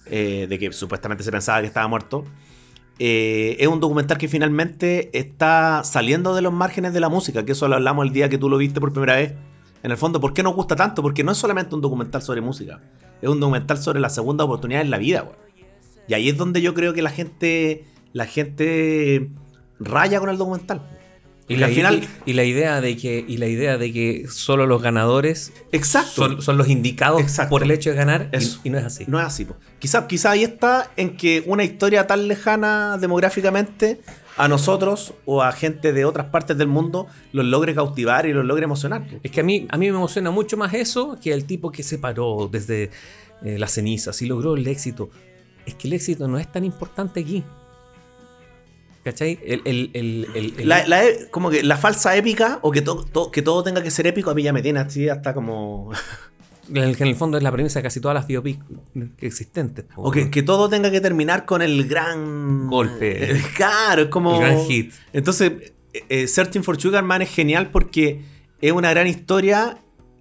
eh, de que supuestamente se pensaba que estaba muerto, eh, es un documental que finalmente está saliendo de los márgenes de la música, que eso lo hablamos el día que tú lo viste por primera vez. En el fondo, ¿por qué nos gusta tanto? Porque no es solamente un documental sobre música, es un documental sobre la segunda oportunidad en la vida. Y ahí es donde yo creo que la gente, la gente raya con el documental. Y la, al final, y, y la idea de que y la idea de que solo los ganadores exacto, son, son los indicados Exacto. por el hecho de ganar y- no es así. no es así. po. Quizá, quizá ahí está en que una historia tan lejana demográficamente a nosotros o a gente de otras partes del mundo los logre cautivar y los logre emocionar. po. Es que a mí, a mí me emociona mucho más eso que el tipo que se paró desde eh, las cenizas y logró el éxito. Es que el éxito no es tan importante aquí. ¿Cachai? El, el- el- el- el- La, la e- como que la falsa épica o que, to- to- que todo tenga que ser épico a mí ya me tiene así hasta como... que en el fondo es la premisa de casi todas las biopics existentes. o que, que todo tenga que terminar con el gran... Golpe. Claro, es como... El gran hit. Entonces, eh, eh, Searching for Sugar Man es genial porque es una gran historia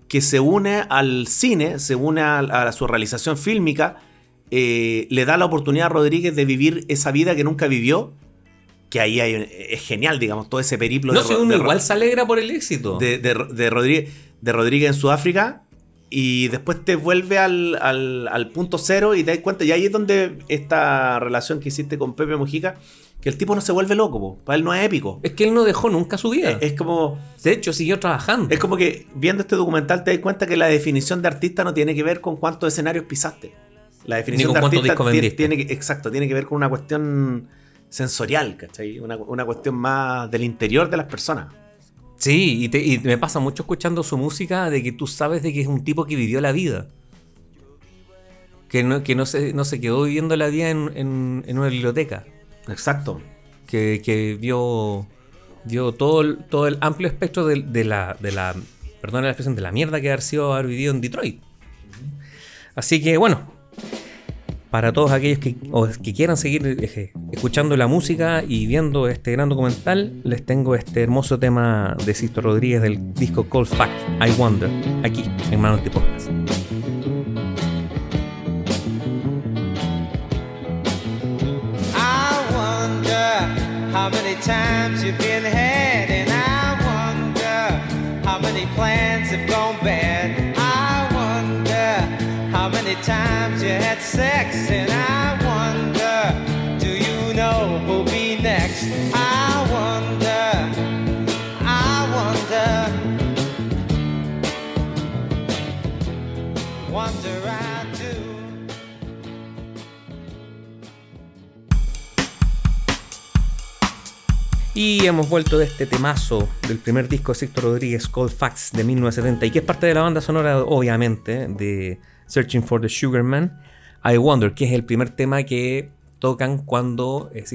que se une al cine, se une a, a su realización fílmica, eh, le da la oportunidad a Rodríguez de vivir esa vida que nunca vivió, que ahí hay, un- es genial, digamos, todo ese periplo no, de, si uno de igual se alegra por el éxito. de, de, Rodríguez, de Rodríguez en Sudáfrica y después te vuelve al, al- al punto cero y te das cuenta, y ahí es donde esta relación que hiciste con Pepe Mujica, que el tipo no se vuelve loco, po, para él no es épico. Es que él no dejó nunca su vida. Es como, de hecho, siguió trabajando. es como que viendo este documental te das cuenta que la definición de artista no tiene que ver con cuántos escenarios pisaste. La definición de artista tiene, tiene que, exacto, tiene que ver con una cuestión sensorial, ¿cachai? Una, una cuestión más del interior de las personas. Sí, y, te- y me pasa mucho escuchando su música de que tú sabes de que es un tipo que vivió la vida. Que no, que no, se, no se quedó viviendo la vida en, en- en una biblioteca. Exacto. Que, que vio, vio todo, el, todo el amplio espectro de, de la, de la, perdón la expresión, de la mierda que haber sido haber vivido en Detroit. Así que bueno, para todos aquellos que, quieran seguir eh, escuchando la música y viendo este gran documental, les tengo este hermoso tema de Sisto Rodríguez del disco Cold Fact, I Wonder, aquí en Manos de Podcast. How many times you've been had, and I wonder how many plans have gone bad. Times you had sex, and I wonder, do you know who'll be next? I wonder, I wonder, wonder I do. Y hemos vuelto de este temazo del primer disco de Sixto Rodríguez, Cold Facts, de 1970, y que es parte de la banda sonora, obviamente, de Searching for the Sugar Man. I Wonder, que es el primer tema que tocan cuando eh,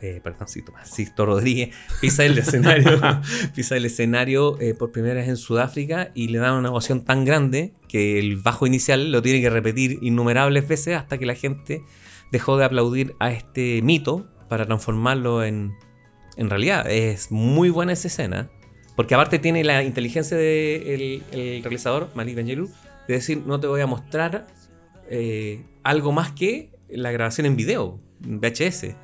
eh, perdón, Sixto Rodríguez pisa el escenario, pisa el escenario eh, por primera vez en Sudáfrica y le dan una ovación tan grande que el bajo inicial lo tiene que repetir innumerables veces hasta que la gente dejó de aplaudir a este mito para transformarlo en, en realidad. Es muy buena esa escena. Porque aparte tiene la inteligencia del el realizador, Malik Benjelloul, de decir, no te voy a mostrar eh, algo más que la grabación en video, en VHS.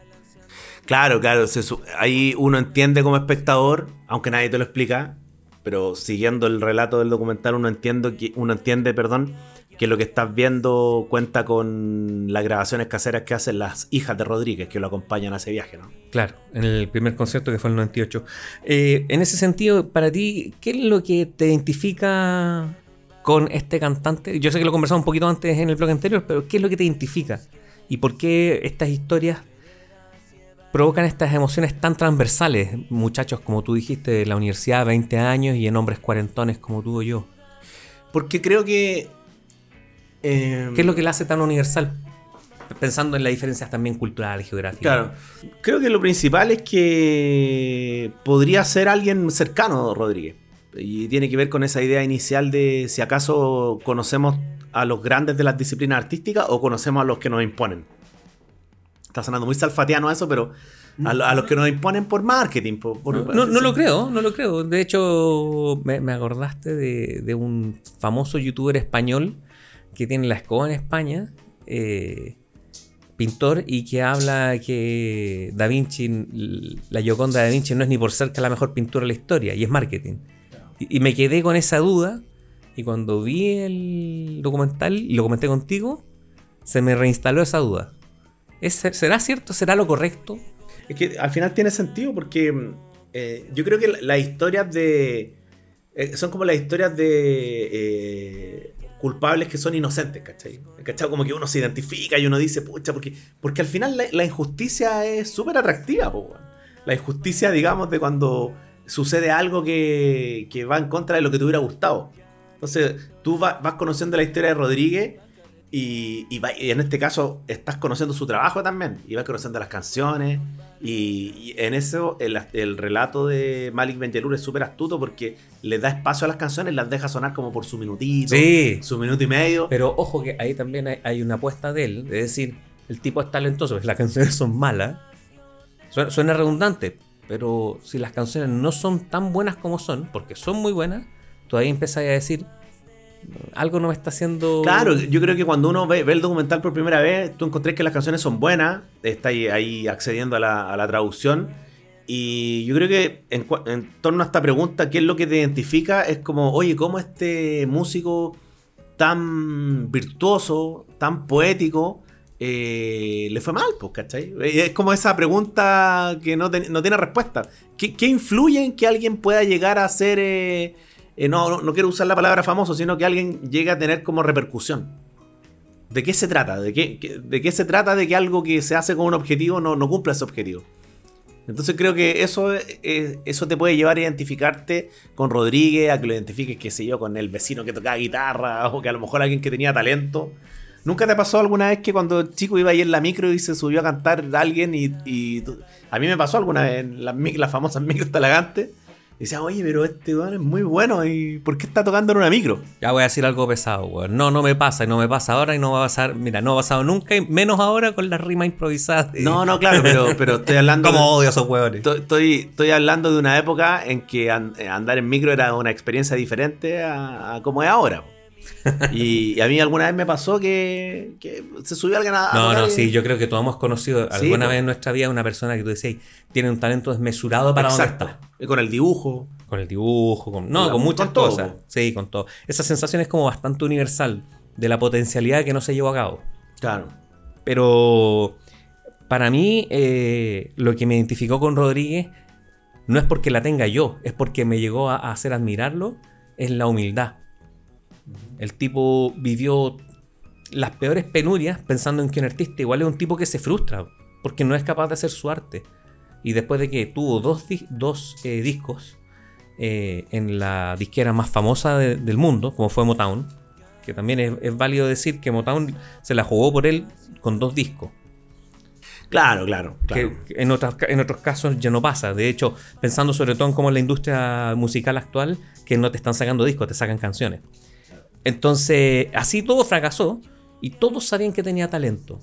Claro, claro. se ahí uno entiende como espectador, aunque nadie te lo explica, pero siguiendo el relato del documental, uno entiende que, uno entiende, perdón, que lo que estás viendo cuenta con las grabaciones caseras que hacen las hijas de Rodríguez, que lo acompañan a ese viaje, ¿no? Claro, en el primer concierto que fue el 98. Eh, en ese sentido, para ti, ¿qué es lo que te identifica con este cantante? Yo sé que lo conversamos un poquito antes en el blog anterior, pero ¿qué es lo que te identifica? ¿Y por qué estas historias provocan estas emociones tan transversales? Muchachos, como tú dijiste, de la universidad, 20 años, y en hombres cuarentones como tú o yo. Porque creo que... eh, ¿Qué es lo que le hace tan universal? Pensando en las diferencias también culturales, geográficas. Claro. Creo que lo principal es que podría ser alguien cercano a Rodríguez. Y tiene que ver con esa idea inicial de si acaso conocemos a los grandes de las disciplinas artísticas o conocemos a los que nos imponen. Está sonando muy salfatiano eso, pero a, lo- a los que nos imponen por marketing. por- por- No, no lo creo, no lo creo. De hecho, me, me acordaste de, de un famoso youtuber español que tiene la escoba en España, eh, pintor, y que habla que Da Vinci, la Gioconda de Da Vinci no es ni por cerca la mejor pintura de la historia, y es marketing. Y, me quedé con esa duda, y cuando vi el documental y lo comenté contigo, se me reinstaló esa duda. ¿Es- ¿Será cierto? ¿Será lo correcto? Es que al final tiene sentido porque mm, eh, yo creo que la- las historias de. eh, son como las historias de eh, culpables que son inocentes, ¿cachai? ¿Cachai? Como que uno se identifica y uno dice, pucha, porque, porque al final la, la injusticia es súper atractiva, po. La injusticia, digamos, de cuando sucede algo que, que va en contra de lo que te hubiera gustado. Entonces, tú va- vas conociendo la historia de Rodríguez y, y va- y en este caso estás conociendo su trabajo también. Y vas conociendo las canciones. Y, y en eso el, el relato de Malik Benjelloul es súper astuto porque le da espacio a las canciones, las deja sonar como por su minutito, Sí. su minuto y medio. Pero ojo que ahí también hay, hay una apuesta de él, es decir, el tipo es talentoso, las canciones son malas. Suena, suena redundante, pero si las canciones no son tan buenas como son, porque son muy buenas, todavía empezáis a decir, algo no me está haciendo... Claro, yo creo que cuando uno ve, el documental por primera vez, tú encontrás que las canciones son buenas, está ahí, accediendo a la, traducción. Y yo creo que en, en torno a esta pregunta, ¿qué es lo que te identifica? Es como, oye, ¿cómo este músico tan virtuoso, tan poético, eh, le fue mal? Pues, ¿cachai? Es como esa pregunta que no, no tiene respuesta. ¿Qué, qué influye en que alguien pueda llegar a ser... eh, eh, no, no, quiero usar la palabra famoso, sino que alguien llegue a tener como repercusión. ¿De qué se trata? ¿De qué, de qué se trata de que algo que se hace con un objetivo no, no cumpla ese objetivo? Entonces creo que eso, eso te puede llevar a identificarte con Rodríguez, a que lo identifiques, qué sé yo, con el vecino que tocaba guitarra, o que a lo mejor alguien que tenía talento. ¿Nunca te pasó alguna vez que cuando chico iba ahí en la micro y se subió a cantar alguien y, y a mí me pasó alguna vez en las, las famosas micros talagantes? Y decía, oye, pero este weón es muy bueno y ¿por qué está tocando en una micro? Ya voy a decir algo pesado, weón. No, no me pasa, y no me pasa ahora y no va a pasar. Mira, no ha pasado nunca, y menos ahora con la rima improvisada. de- No, no, claro, pero, pero estoy hablando. Como odio a esos weones. Estoy, estoy, hablando de una época en que an- andar en micro era una experiencia diferente a, a como es ahora. Y, y a mí alguna vez me pasó que, que se subió alguien a. No, no, y- sí, yo creo que todos hemos conocido Sí, alguna pues. vez en nuestra vida una persona que tú decías tiene un talento desmesurado para donde Exacto. está. Y con el dibujo. Con el dibujo, con, no, Con- con muchas con todo, cosas. Sí, con todo. Esa sensación es como bastante universal de la potencialidad que no se llevó a cabo. Claro. Pero para mí, eh, lo que me identificó con Rodríguez no es porque la tenga yo, es porque me llegó a, a hacer admirarlo, es la humildad. El tipo vivió las peores penurias pensando en que un artista igual es un tipo que se frustra porque no es capaz de hacer su arte. Y después de que tuvo dos, dos eh, discos eh, en la disquera más famosa de- del mundo, como fue Motown, que también es, es válido decir que Motown se la jugó por él con dos discos. Claro, claro, claro. Que, en, otras, en otros casos ya no pasa. De hecho, pensando sobre todo en cómo es la industria musical actual, que no te están sacando discos, te sacan canciones. Entonces, así todo fracasó y todos sabían que tenía talento.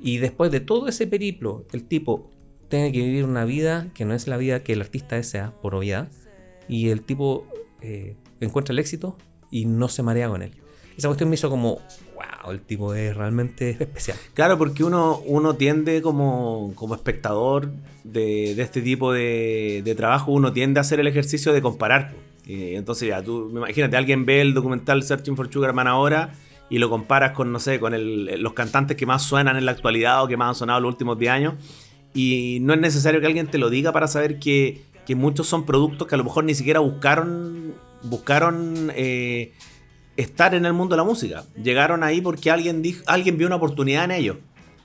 Y después de todo ese periplo, el tipo tiene que vivir una vida que no es la vida que el artista desea, por obviedad. Y el tipo eh, encuentra el éxito y no se marea con él. esa cuestión me hizo como, wow, el tipo es realmente especial. Claro, porque uno, uno tiende como, como espectador de, de este tipo de, de trabajo, uno tiende a hacer el ejercicio de comparar. Eh, entonces ya, tú imagínate, alguien ve el documental Searching for Sugarman ahora y lo comparas con, no sé, con el- los cantantes que más suenan en la actualidad o que más han sonado los últimos 10 años. Y no es necesario que alguien te lo diga para saber que, que muchos son productos que a lo mejor ni siquiera buscaron, buscaron eh, estar en el mundo de la música. Llegaron ahí porque alguien, dijo, alguien vio una oportunidad en ellos.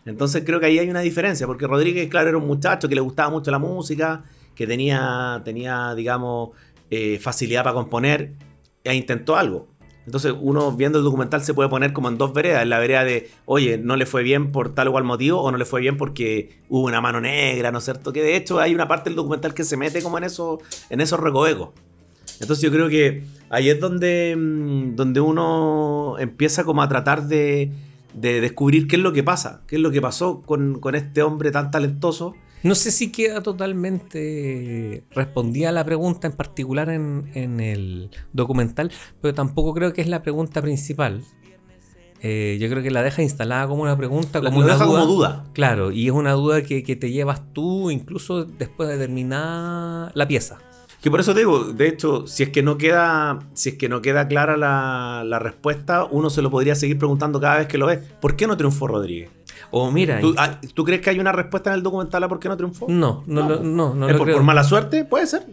Entonces creo que ahí hay una diferencia, porque Rodríguez, claro, era un muchacho que le gustaba mucho la música, que tenía, tenía digamos, eh, facilidad para componer, e intentó algo. Entonces uno viendo el documental se puede poner como en dos veredas, en la vereda de, oye, no le fue bien por tal o cual motivo, o no le fue bien porque hubo una mano negra, ¿no es cierto? Que de hecho hay una parte del documental que se mete como en, eso, en esos recovecos. Entonces yo creo que ahí es donde, mm, donde uno empieza como a tratar de, de descubrir qué es lo que pasa, qué es lo que pasó con, con este hombre tan talentoso. No sé si queda totalmente respondida la pregunta en particular en, en el documental, pero tampoco creo que es la pregunta principal. Eh, yo creo que la deja instalada como una pregunta, como una deja duda. como duda. Claro, y es una duda que, que te llevas tú incluso después de terminar la pieza. Que por eso te digo, de hecho, si es que no queda, si es que no queda clara la, la respuesta, uno se lo podría seguir preguntando cada vez que lo ve. ¿Por qué no triunfó Rodríguez? O mira, ¿Tú, ah, ¿tú crees que hay una respuesta en el documental a por qué no triunfó? no, no, no, no, no ¿Es lo por, creo. por mala suerte? Puede ser.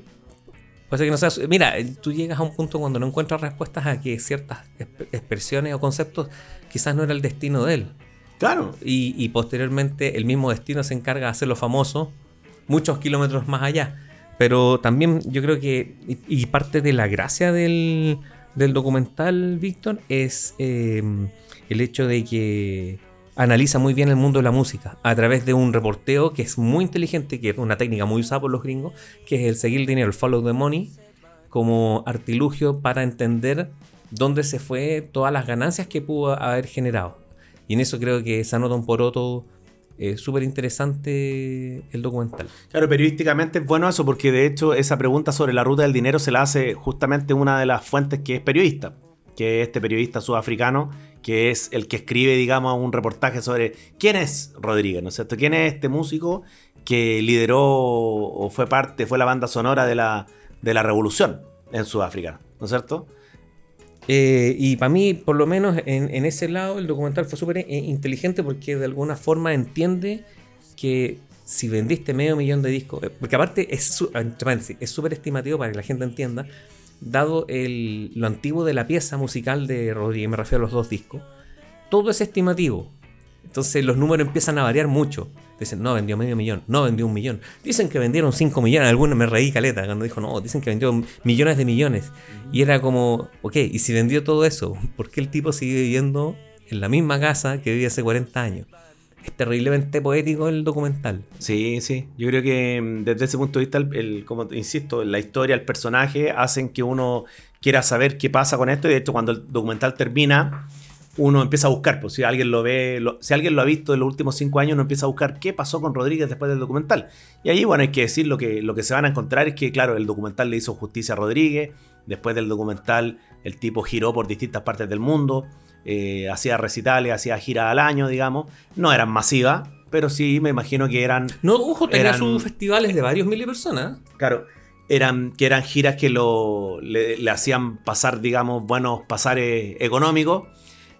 Puede ser que no sea su- Mira, tú llegas a un punto cuando no encuentras respuestas a que ciertas exp- expresiones o conceptos quizás no era el destino de él. Claro. Y, y posteriormente el mismo destino se encarga de hacerlo famoso muchos kilómetros más allá. Pero también yo creo que, y, y parte de la gracia del, del documental, Víctor, es eh, el hecho de que analiza muy bien el mundo de la música a través de un reporteo que es muy inteligente, que es una técnica muy usada por los gringos, que es el seguir el dinero, el follow the money, como artilugio para entender dónde se fue todas las ganancias que pudo haber generado. Y en eso creo que se anota un poroto eh, súper interesante el documental. Claro, periodísticamente es bueno eso porque de hecho esa pregunta sobre la ruta del dinero se la hace justamente una de las fuentes que es periodista, que es este periodista sudafricano, que es el que escribe, digamos, un reportaje sobre quién es Rodríguez, ¿no es cierto? ¿Quién es este músico que lideró o fue parte, fue la banda sonora de la, de la revolución en Sudáfrica, ¿no es cierto? Eh, y para mí, por lo menos en, en ese lado, el documental fue súper eh, inteligente porque de alguna forma entiende que si vendiste medio millón de discos, eh, porque aparte es paréntesis, es súper estimativo para que la gente entienda, dado el, lo antiguo de la pieza musical de Rodríguez, me refiero a los dos discos, todo es estimativo. Entonces los números empiezan a variar mucho. Dicen, no, vendió medio millón, no vendió un millón. Dicen que vendieron 5 millones, algunos me reí caleta cuando dijo, no, dicen que vendió millones de millones. Y era como, ok, y si vendió todo eso, ¿por qué el tipo sigue viviendo en la misma casa que vivía hace 40 años? Es terriblemente poético el documental. Sí, sí. Yo creo que mm, desde ese punto de vista, el, el- como insisto, la historia, el personaje hacen que uno quiera saber qué pasa con esto. Y de hecho, cuando el documental termina, uno empieza a buscar. Pues si alguien lo ve, si alguien lo ha visto en los últimos cinco años, uno empieza a buscar qué pasó con Rodríguez después del documental. Y ahí, bueno, hay que decir lo que, lo que se van a encontrar es que, claro, el documental le hizo justicia a Rodríguez. Después del documental, el tipo giró por distintas partes del mundo. Eh, hacía recitales, hacía giras al año, digamos. No eran masivas, pero sí me imagino que eran No, ojo, tenía Eran- sus festivales de varios miles de personas. Claro, eran, que eran giras que lo, le, le hacían pasar, digamos, buenos pasares económicos.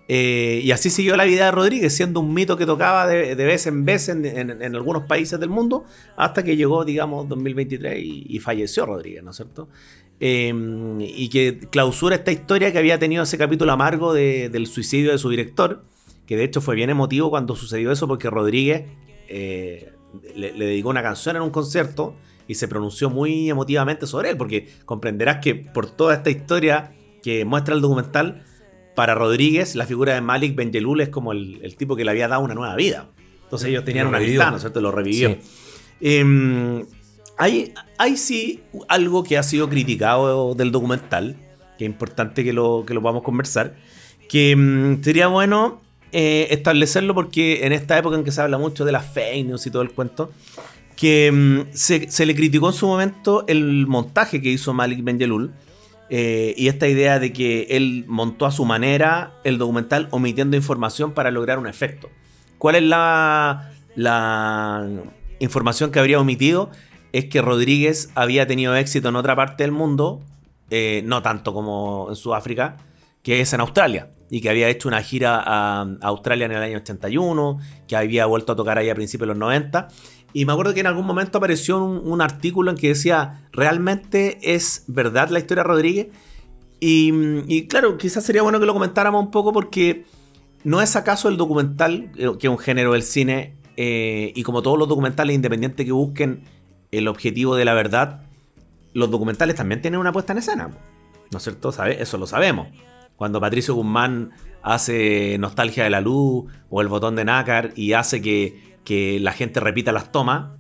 Eh, y así siguió la vida de Rodríguez, siendo un mito que tocaba de, de vez en vez en, en- en algunos países del mundo, hasta que llegó, digamos, 2023 y, y falleció Rodríguez, ¿no es cierto? Eh, y que clausura esta historia que había tenido ese capítulo amargo de- del suicidio de su director, que de hecho fue bien emotivo cuando sucedió eso, porque Rodríguez eh, le, le dedicó una canción en un concierto y se pronunció muy emotivamente sobre él, porque comprenderás que por toda esta historia que muestra el documental, para Rodríguez la figura de Malik Benjelul es como el, el tipo que le había dado una nueva vida. Entonces ellos tenían una amistad, ¿no es cierto? Lo revivió. Sí. Eh, hay, hay sí algo que ha sido criticado del documental, que es importante que lo, que lo podamos conversar, que mm, sería bueno eh, establecerlo porque en esta época en que se habla mucho de las fake news y todo el cuento, que mm, se, le criticó en su momento el montaje que hizo Malik Benjelul, eh, y esta idea de que él montó a su manera el documental omitiendo información para lograr un efecto. ¿Cuál es la información que habría omitido? Es que Rodríguez había tenido éxito en otra parte del mundo, eh, no tanto como en Sudáfrica, que es en Australia, y que había hecho una gira a, Australia en el año 81, que había vuelto a tocar ahí a principios de los 90. Y me acuerdo que en algún momento apareció un, artículo en que decía, ¿realmente es verdad la historia de Rodríguez? Y, y claro, quizás sería bueno que lo comentáramos un poco porque no es acaso el documental, eh, que es un género del cine, eh, y como todos los documentales independientes que busquen el objetivo de la verdad, los documentales también tienen una puesta en escena. ¿No es cierto? ¿Sabe? Eso lo sabemos. Cuando Patricio Guzmán hace Nostalgia de la Luz o El Botón de Nácar y hace que, que la gente repita las tomas,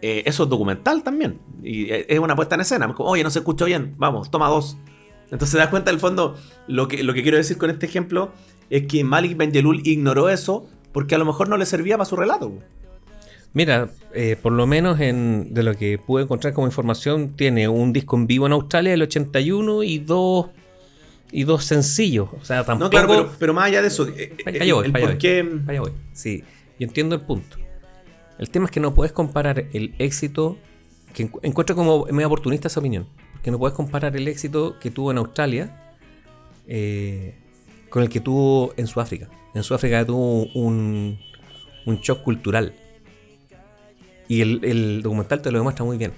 eh, eso es documental también. Y eh, es una puesta en escena. Oye, no se escucha bien, vamos, toma dos. Entonces te das cuenta, del fondo, lo que, lo que quiero decir con este ejemplo es que Malik Benjelul ignoró eso porque a lo mejor no le servía para su relato. Mira, eh, por lo menos en, de lo que pude encontrar como información, tiene un disco en vivo en Australia del 81 y dos y dos sencillos. O sea, tampoco. No, claro, pero, pero más allá de eso, eh, el- voy, el pa' allá por voy. qué- allá voy. Sí, yo entiendo el punto. El tema es que no puedes comparar el éxito, que encu- encuentro como medio oportunista esa opinión, porque no puedes comparar el éxito que tuvo en Australia eh, con el que tuvo en Sudáfrica. En Sudáfrica tuvo un, un shock cultural. Y el, el documental te lo demuestra muy bien.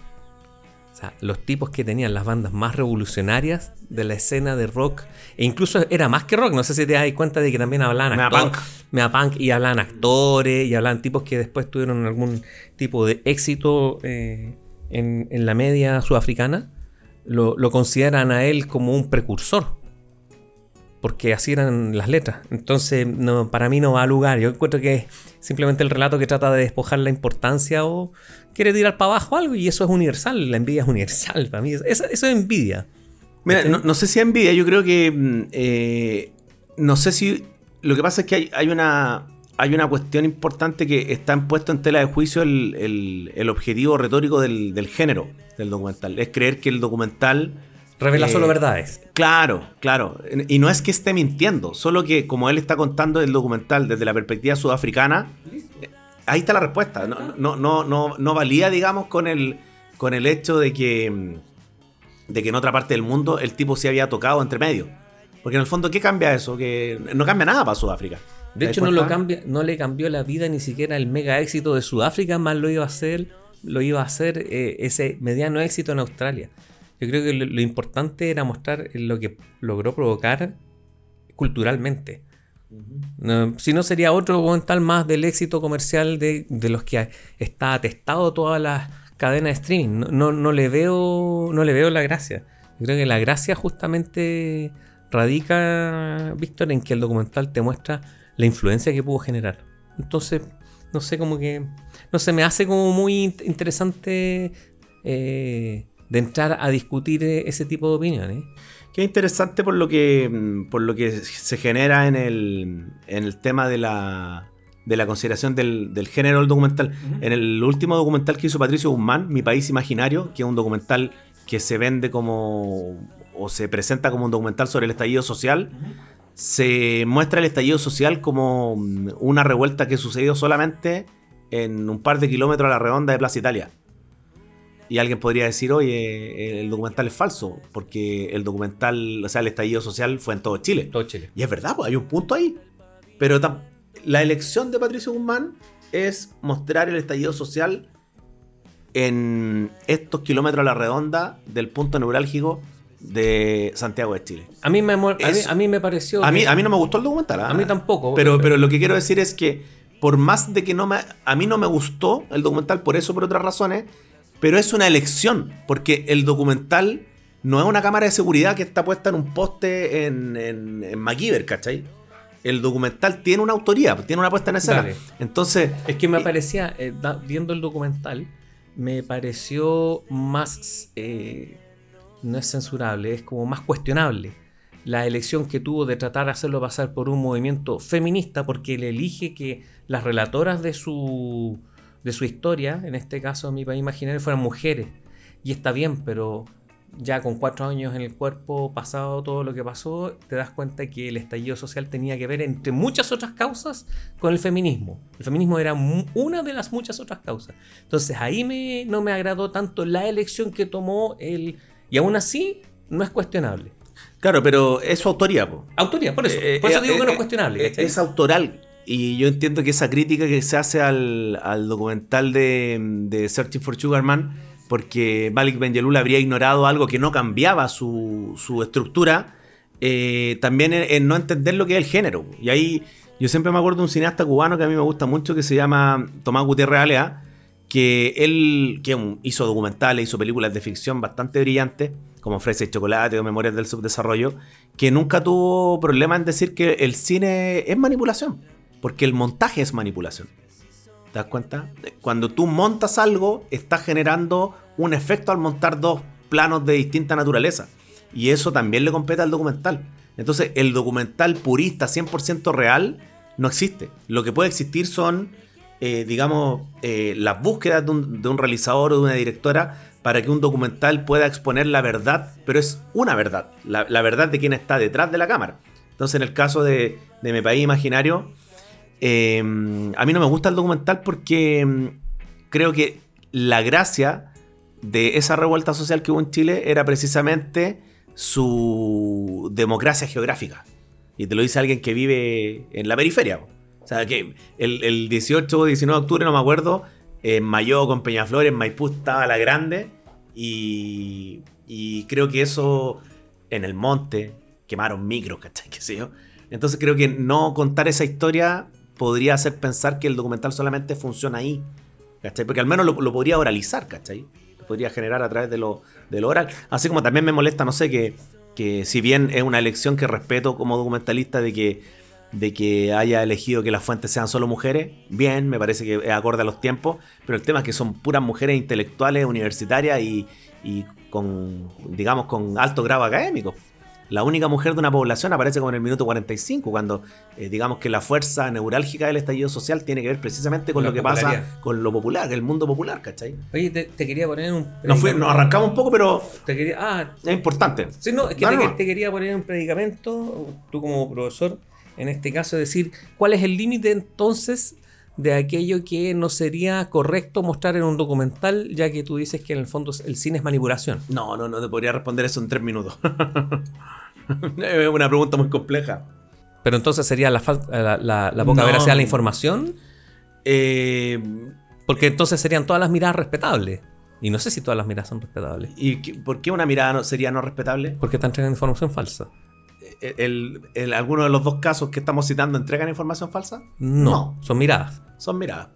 O sea, los tipos que tenían las bandas más revolucionarias de la escena de rock, e incluso era más que rock, no sé si te das cuenta de que también hablaban Mea actores, punk. mea punk, y hablaban actores, y hablaban tipos que después tuvieron algún tipo de éxito eh, en, en la media sudafricana, lo, lo consideran a él como un precursor. Porque así eran las letras. Entonces, no, para mí no va a lugar. Yo encuentro que es simplemente el relato que trata de despojar la importancia o quiere tirar para abajo algo y eso es universal. La envidia es universal para mí. Eso, eso es envidia. Mira, no, no sé si envidia, yo creo que. mm, eh, no sé si. Lo que pasa es que hay, hay una. Hay una cuestión importante que está puesto en tela de juicio el, el- el objetivo retórico del, del género del documental. Es creer que el documental. Revela eh, solo verdades. Claro, claro. Y no es que esté mintiendo, solo que como él está contando el documental desde la perspectiva sudafricana, eh, ahí está la respuesta. No, no, no, no, no valía, digamos, con el, con el hecho de que, mm, de que en otra parte del mundo el tipo se había tocado entre medio. Porque en el fondo, ¿qué cambia eso? Que no cambia nada para Sudáfrica. De ¿Te das hecho, no, lo cambia, no le cambió la vida ni siquiera el mega éxito de Sudáfrica, más lo iba a hacer, lo iba a hacer eh, ese mediano éxito en Australia. Yo creo que lo, lo importante era mostrar lo que logró provocar culturalmente. No, si no, sería otro documental más del éxito comercial de, de los que está atestado todas las cadenas de streaming. No, no, no le veo, no le veo la gracia. Yo creo que la gracia justamente radica, Víctor, en que el documental te muestra la influencia que pudo generar. Entonces, no sé, como que. No sé, me hace como muy int- interesante eh, de entrar a discutir eh, ese tipo de opiniones. Qué interesante por lo que por lo que se genera en el, en el tema de la, de la consideración del, del género del documental. En el último documental que hizo Patricio Guzmán, Mi País Imaginario, que es un documental que se vende como o se presenta como un documental sobre el estallido social, se muestra el estallido social como una revuelta que sucedió solamente en un par de kilómetros a la redonda de Plaza Italia. Y alguien podría decir, oye, el documental es falso, porque el documental, o sea, el estallido social fue en todo Chile. Todo Chile. Y es verdad, pues hay un punto ahí. Pero la elección de Patricio Guzmán es mostrar el estallido social en estos kilómetros a la redonda del punto neurálgico de Santiago de Chile. A mí me, a mí, Es- a mí me pareció. A mí, a mí no me gustó el documental. ¿ah? A mí tampoco. Pero, pero lo que quiero decir es que, por más de que no me. A mí no me gustó el documental por eso, por otras razones, pero es una elección, porque el documental no es una cámara de seguridad que está puesta en un poste en, en, en MacGyver, ¿cachai? El documental tiene una autoría, tiene una puesta en escena. Dale. Entonces. Es que me parecía, eh, viendo el documental, me pareció más. eh, no es censurable, es como más cuestionable. La elección que tuvo de tratar de hacerlo pasar por un movimiento feminista, porque él elige que las relatoras de su, de su historia, en este caso mi país imaginario, fueran mujeres. Y está bien, pero ya con cuatro años en el cuerpo, pasado todo lo que pasó, te das cuenta que el estallido social tenía que ver, entre muchas otras causas, con el feminismo. El feminismo era una de las muchas otras causas. Entonces ahí me, no me agradó tanto la elección que tomó él. Y aún así, no es cuestionable. Claro, pero es su autoría, po. Autoría, por eso. Eh, por eso eh, digo que no eh, es cuestionable. eh, ¿cachai? Es autoral. Y yo entiendo que esa crítica que se hace al, al documental de, Searching for Sugar Man, porque Malik Benjelloul habría ignorado algo que no cambiaba su, estructura, eh, también en, no entender lo que es el género. Y ahí yo siempre me acuerdo de un cineasta cubano que a mí me gusta mucho, que se llama Tomás Gutiérrez Alea, que él hizo documentales, hizo películas de ficción bastante brillantes, como Fresa y Chocolate o Memorias del Subdesarrollo, que nunca tuvo problema en decir que el cine es manipulación, porque el montaje es manipulación. ¿Te das cuenta? Cuando tú montas algo, estás generando un efecto al montar dos planos de distinta naturaleza. Y eso también le compete al documental. Entonces, el documental purista, 100% real, no existe. Lo que puede existir son, eh, digamos, eh, las búsquedas de un, realizador o de una directora para que un documental pueda exponer la verdad, pero es una verdad, la, la verdad de quien está detrás de la cámara. Entonces, en el caso de, de Mi País Imaginario, eh, a mí no me gusta el documental porque mm, creo que la gracia de esa revuelta social que hubo en Chile era precisamente su democracia geográfica. Y te lo dice alguien que vive en la periferia. O sea, que el, el 18 o 19 de octubre, no me acuerdo, en Mayo con Peñaflor, en Maipú estaba la grande. Y, y creo que eso en el monte quemaron micros, ¿cachai? ¿Qué sé yo? Entonces creo que no contar esa historia podría hacer pensar que el documental solamente funciona ahí. ¿Cachai? Porque al menos lo, podría oralizar, ¿cachai? Lo podría generar a través de lo, de oral. Así como también me molesta, no sé, que, que si bien es una elección que respeto como documentalista de que, de que haya elegido que las fuentes sean solo mujeres, bien, me parece que es acorde a los tiempos, pero el tema es que son puras mujeres intelectuales, universitarias y, y con, digamos, con alto grado académico. La única mujer de una población aparece como en el minuto 45, cuando eh, digamos que la fuerza neurálgica del estallido social tiene que ver precisamente con la lo que pasa con lo popular, el mundo popular, ¿cachai? Oye, te, te quería poner un. Nos, fui- nos arrancamos un poco, pero Te quería, ah, es importante. Sí, no, es que te quería poner un predicamento, tú como profesor, en este caso, decir cuál es el límite entonces de aquello que no sería correcto mostrar en un documental, ya que tú dices que en el fondo el cine es manipulación. No, no, no te podría responder eso en tres minutos. es una pregunta muy compleja. Pero entonces sería la, la, la- la poca No. veracidad de la información, Eh, porque entonces serían todas las miradas respetables. Y no sé si todas las miradas son respetables, ¿Y qué- por qué una mirada no- sería no respetable? porque están entregando información falsa. ¿El, ¿Alguno de los dos casos que estamos citando entregan información falsa? No, son miradas. son miradas.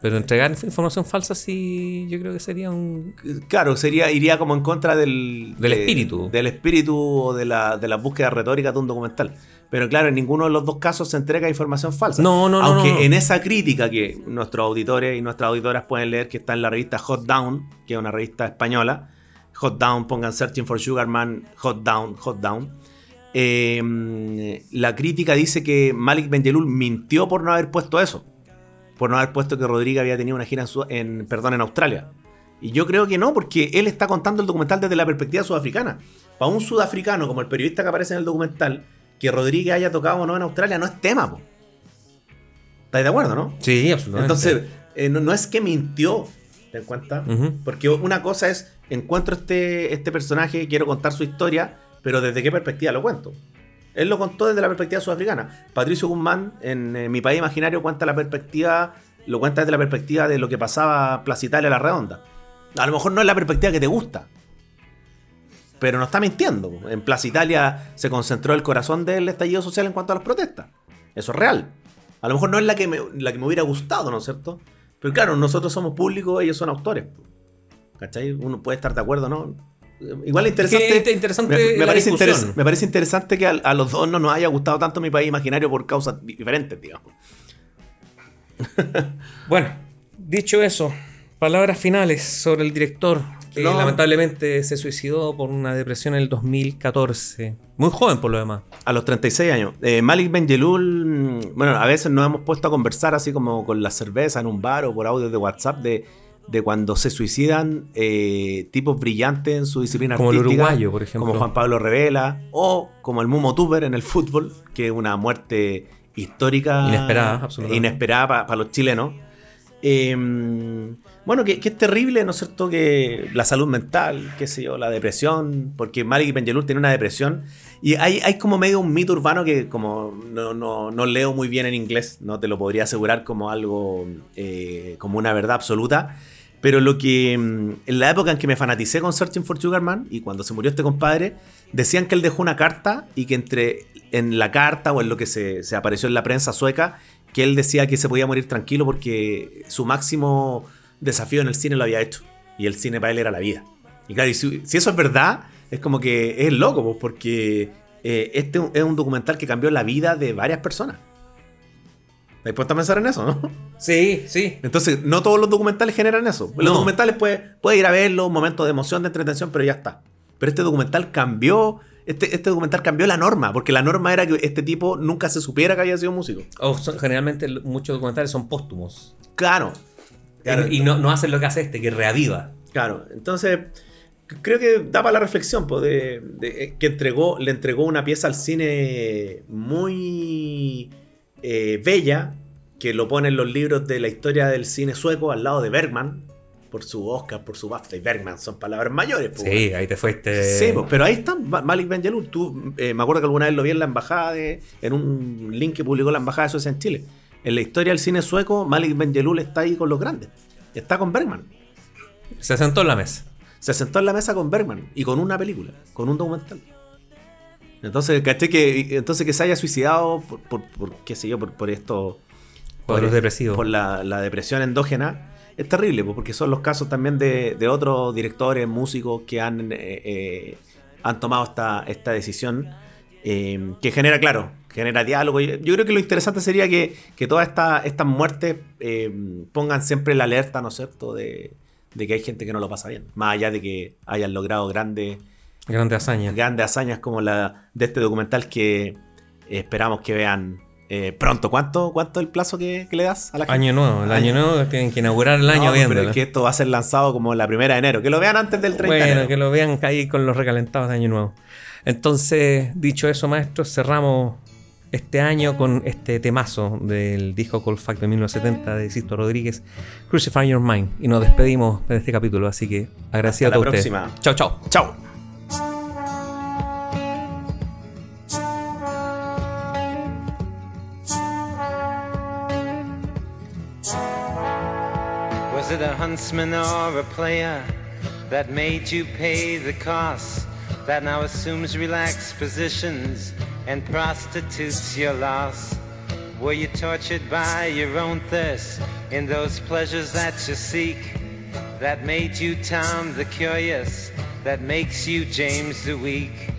Pero entregar información falsa sí, yo creo que sería un... Claro, sería, iría como en contra del, Del de- espíritu. Del espíritu o de la, de las búsquedas retóricas de un documental. Pero claro, en ninguno de los dos casos se entrega información falsa. No, no, no, Aunque no, no. en esa crítica que nuestros auditores y nuestras auditoras pueden leer, que está en la revista Hot Down, que es una revista española. Hot Down, pongan Searching for Sugar Man, Hot Down, Hot Down. Eh, la crítica dice que Malik Benjelloul mintió por no haber puesto eso. Por no haber puesto que Rodríguez había tenido una gira en, Su- en- perdón, en Australia. Y yo creo que no, porque él está contando el documental desde la perspectiva sudafricana. Para un sudafricano, como el periodista que aparece en el documental, que Rodríguez haya tocado o no en Australia no es tema, po. ¿Estáis de acuerdo, no? Sí, absolutamente. Entonces, eh, no, no es que mintió, ¿te das cuenta? Porque una cosa es, encuentro este, este personaje, quiero contar su historia, pero ¿desde qué perspectiva lo cuento? Él lo contó desde la perspectiva sudafricana. Patricio Guzmán, en eh, Mi País Imaginario, cuenta la perspectiva, lo cuenta desde la perspectiva de lo que pasaba Plaza Italia a la redonda. A lo mejor no es la perspectiva que te gusta, pero no está mintiendo. En Plaza Italia se concentró el corazón del estallido social en cuanto a las protestas. Eso es real. A lo mejor no es la que me, la que me hubiera gustado, ¿no es cierto? Pero claro, nosotros somos públicos, ellos son autores. ¿Cachai? Uno puede estar de acuerdo, ¿no? Igual es Es que interesante. es interesante me, parece discusión. interes- me parece interesante que a, a los dos no nos haya gustado tanto mi país imaginario por causas di- diferentes, digamos. Bueno, dicho eso, palabras finales sobre el director que No. lamentablemente se suicidó por una depresión en el 2014. Muy joven por lo demás. A los 36 años. Eh, Malik Benjelul, mm, bueno, a veces nos hemos puesto a conversar así como con la cerveza en un bar o por audio de WhatsApp de, de cuando se suicidan eh, tipos brillantes en su disciplina Como el artística. uruguayo, por ejemplo. Como Juan Pablo Revela. O como el Mumo Tuber en el fútbol, que es una muerte histórica. Inesperada, absolutamente. Inesperada para los chilenos. Eh, bueno, que, que es terrible, ¿no es cierto? Que la salud mental, qué sé yo, la depresión, porque Malik Benjelloul tiene una depresión. Y hay, hay como medio un mito urbano que como no, no, no leo muy bien en inglés, no te lo podría asegurar como algo, eh, como una verdad absoluta. Pero lo que mm, en la época en que me fanaticé con Searching for Sugar Man y cuando se murió este compadre, decían que él dejó una carta y que entre en la carta o en lo que se, se apareció en la prensa sueca, que él decía que se podía morir tranquilo porque su máximo desafío en el cine lo había hecho. Y el cine para él era la vida. Y claro, si eso es verdad, es como que es loco, pues, porque eh, este es un documental que cambió la vida de varias personas. ¿Te has puesto a pensar en eso, no? Sí, sí. Entonces, no todos los documentales generan eso. Los No. documentales puedes puede ir a verlo, un momento de emoción, de entretención, pero ya está. Pero este documental cambió. Este, este documental cambió la norma, porque la norma era que este tipo nunca se supiera que había sido músico. O son- generalmente muchos documentales son póstumos. Claro. Claro. Y, y no, no hacen lo que hace este, que reaviva. Claro, entonces creo que da para la reflexión pues, de, de- que entregó, le entregó una pieza al cine muy eh, bella, que lo pone en los libros de la historia del cine sueco al lado de Bergman, por su Oscar, por su BAFTA. Y Bergman son palabras mayores. pues, Sí, ahí te fuiste. Sí, pues, pero ahí está Ma- Malik Benjelloul. Tú, eh, me acuerdo que alguna vez lo vi en la embajada, de, en un link que publicó la embajada de Suecia en Chile. En la historia del cine sueco, Malik Benjelloul está ahí con los grandes. Está con Bergman. Se sentó en la mesa. Se sentó en la mesa con Bergman y con una película, con un documental. Entonces, caché que, entonces que se haya suicidado por, por- por, qué sé yo, por, por esto. Cuadros depresivos. Por la, la depresión endógena. Es terrible, pues, porque son los casos también de, de otros directores, músicos que han, eh, eh, han tomado esta, esta decisión. eh, que genera, claro, genera diálogo. Yo yo creo que lo interesante sería que, que todas esta- estas muertes eh, pongan siempre la alerta, ¿no es cierto?, de, de que hay gente que no lo pasa bien. Más allá de que hayan logrado grandes, Grande hazaña. grandes hazañas como la de este documental que esperamos que vean eh, pronto. ¿Cuánto, ¿Cuánto es el plazo que, que le das a la gente? Año nuevo. El año nuevo tienen que inaugurar el año No, viéndolo. pero es que esto va a ser lanzado como la primera de enero. Que lo vean antes del 30 de Bueno, enero. que lo vean ahí con los recalentados de Año Nuevo. Entonces, dicho eso, maestros, cerramos este año con este temazo del disco Cold Fact de 1970 de Sisto Rodríguez, Crucify Your Mind. Y nos despedimos de este capítulo, así que agradecido Hasta a la ustedes. próxima. Chao, chao. Chao. Was it a huntsman or a player that made you pay the cost? That now assumes relaxed positions and prostitutes your loss? Were you tortured by your own thirst in those pleasures that you seek? That made you Tom the Curious, that makes you James the Weak.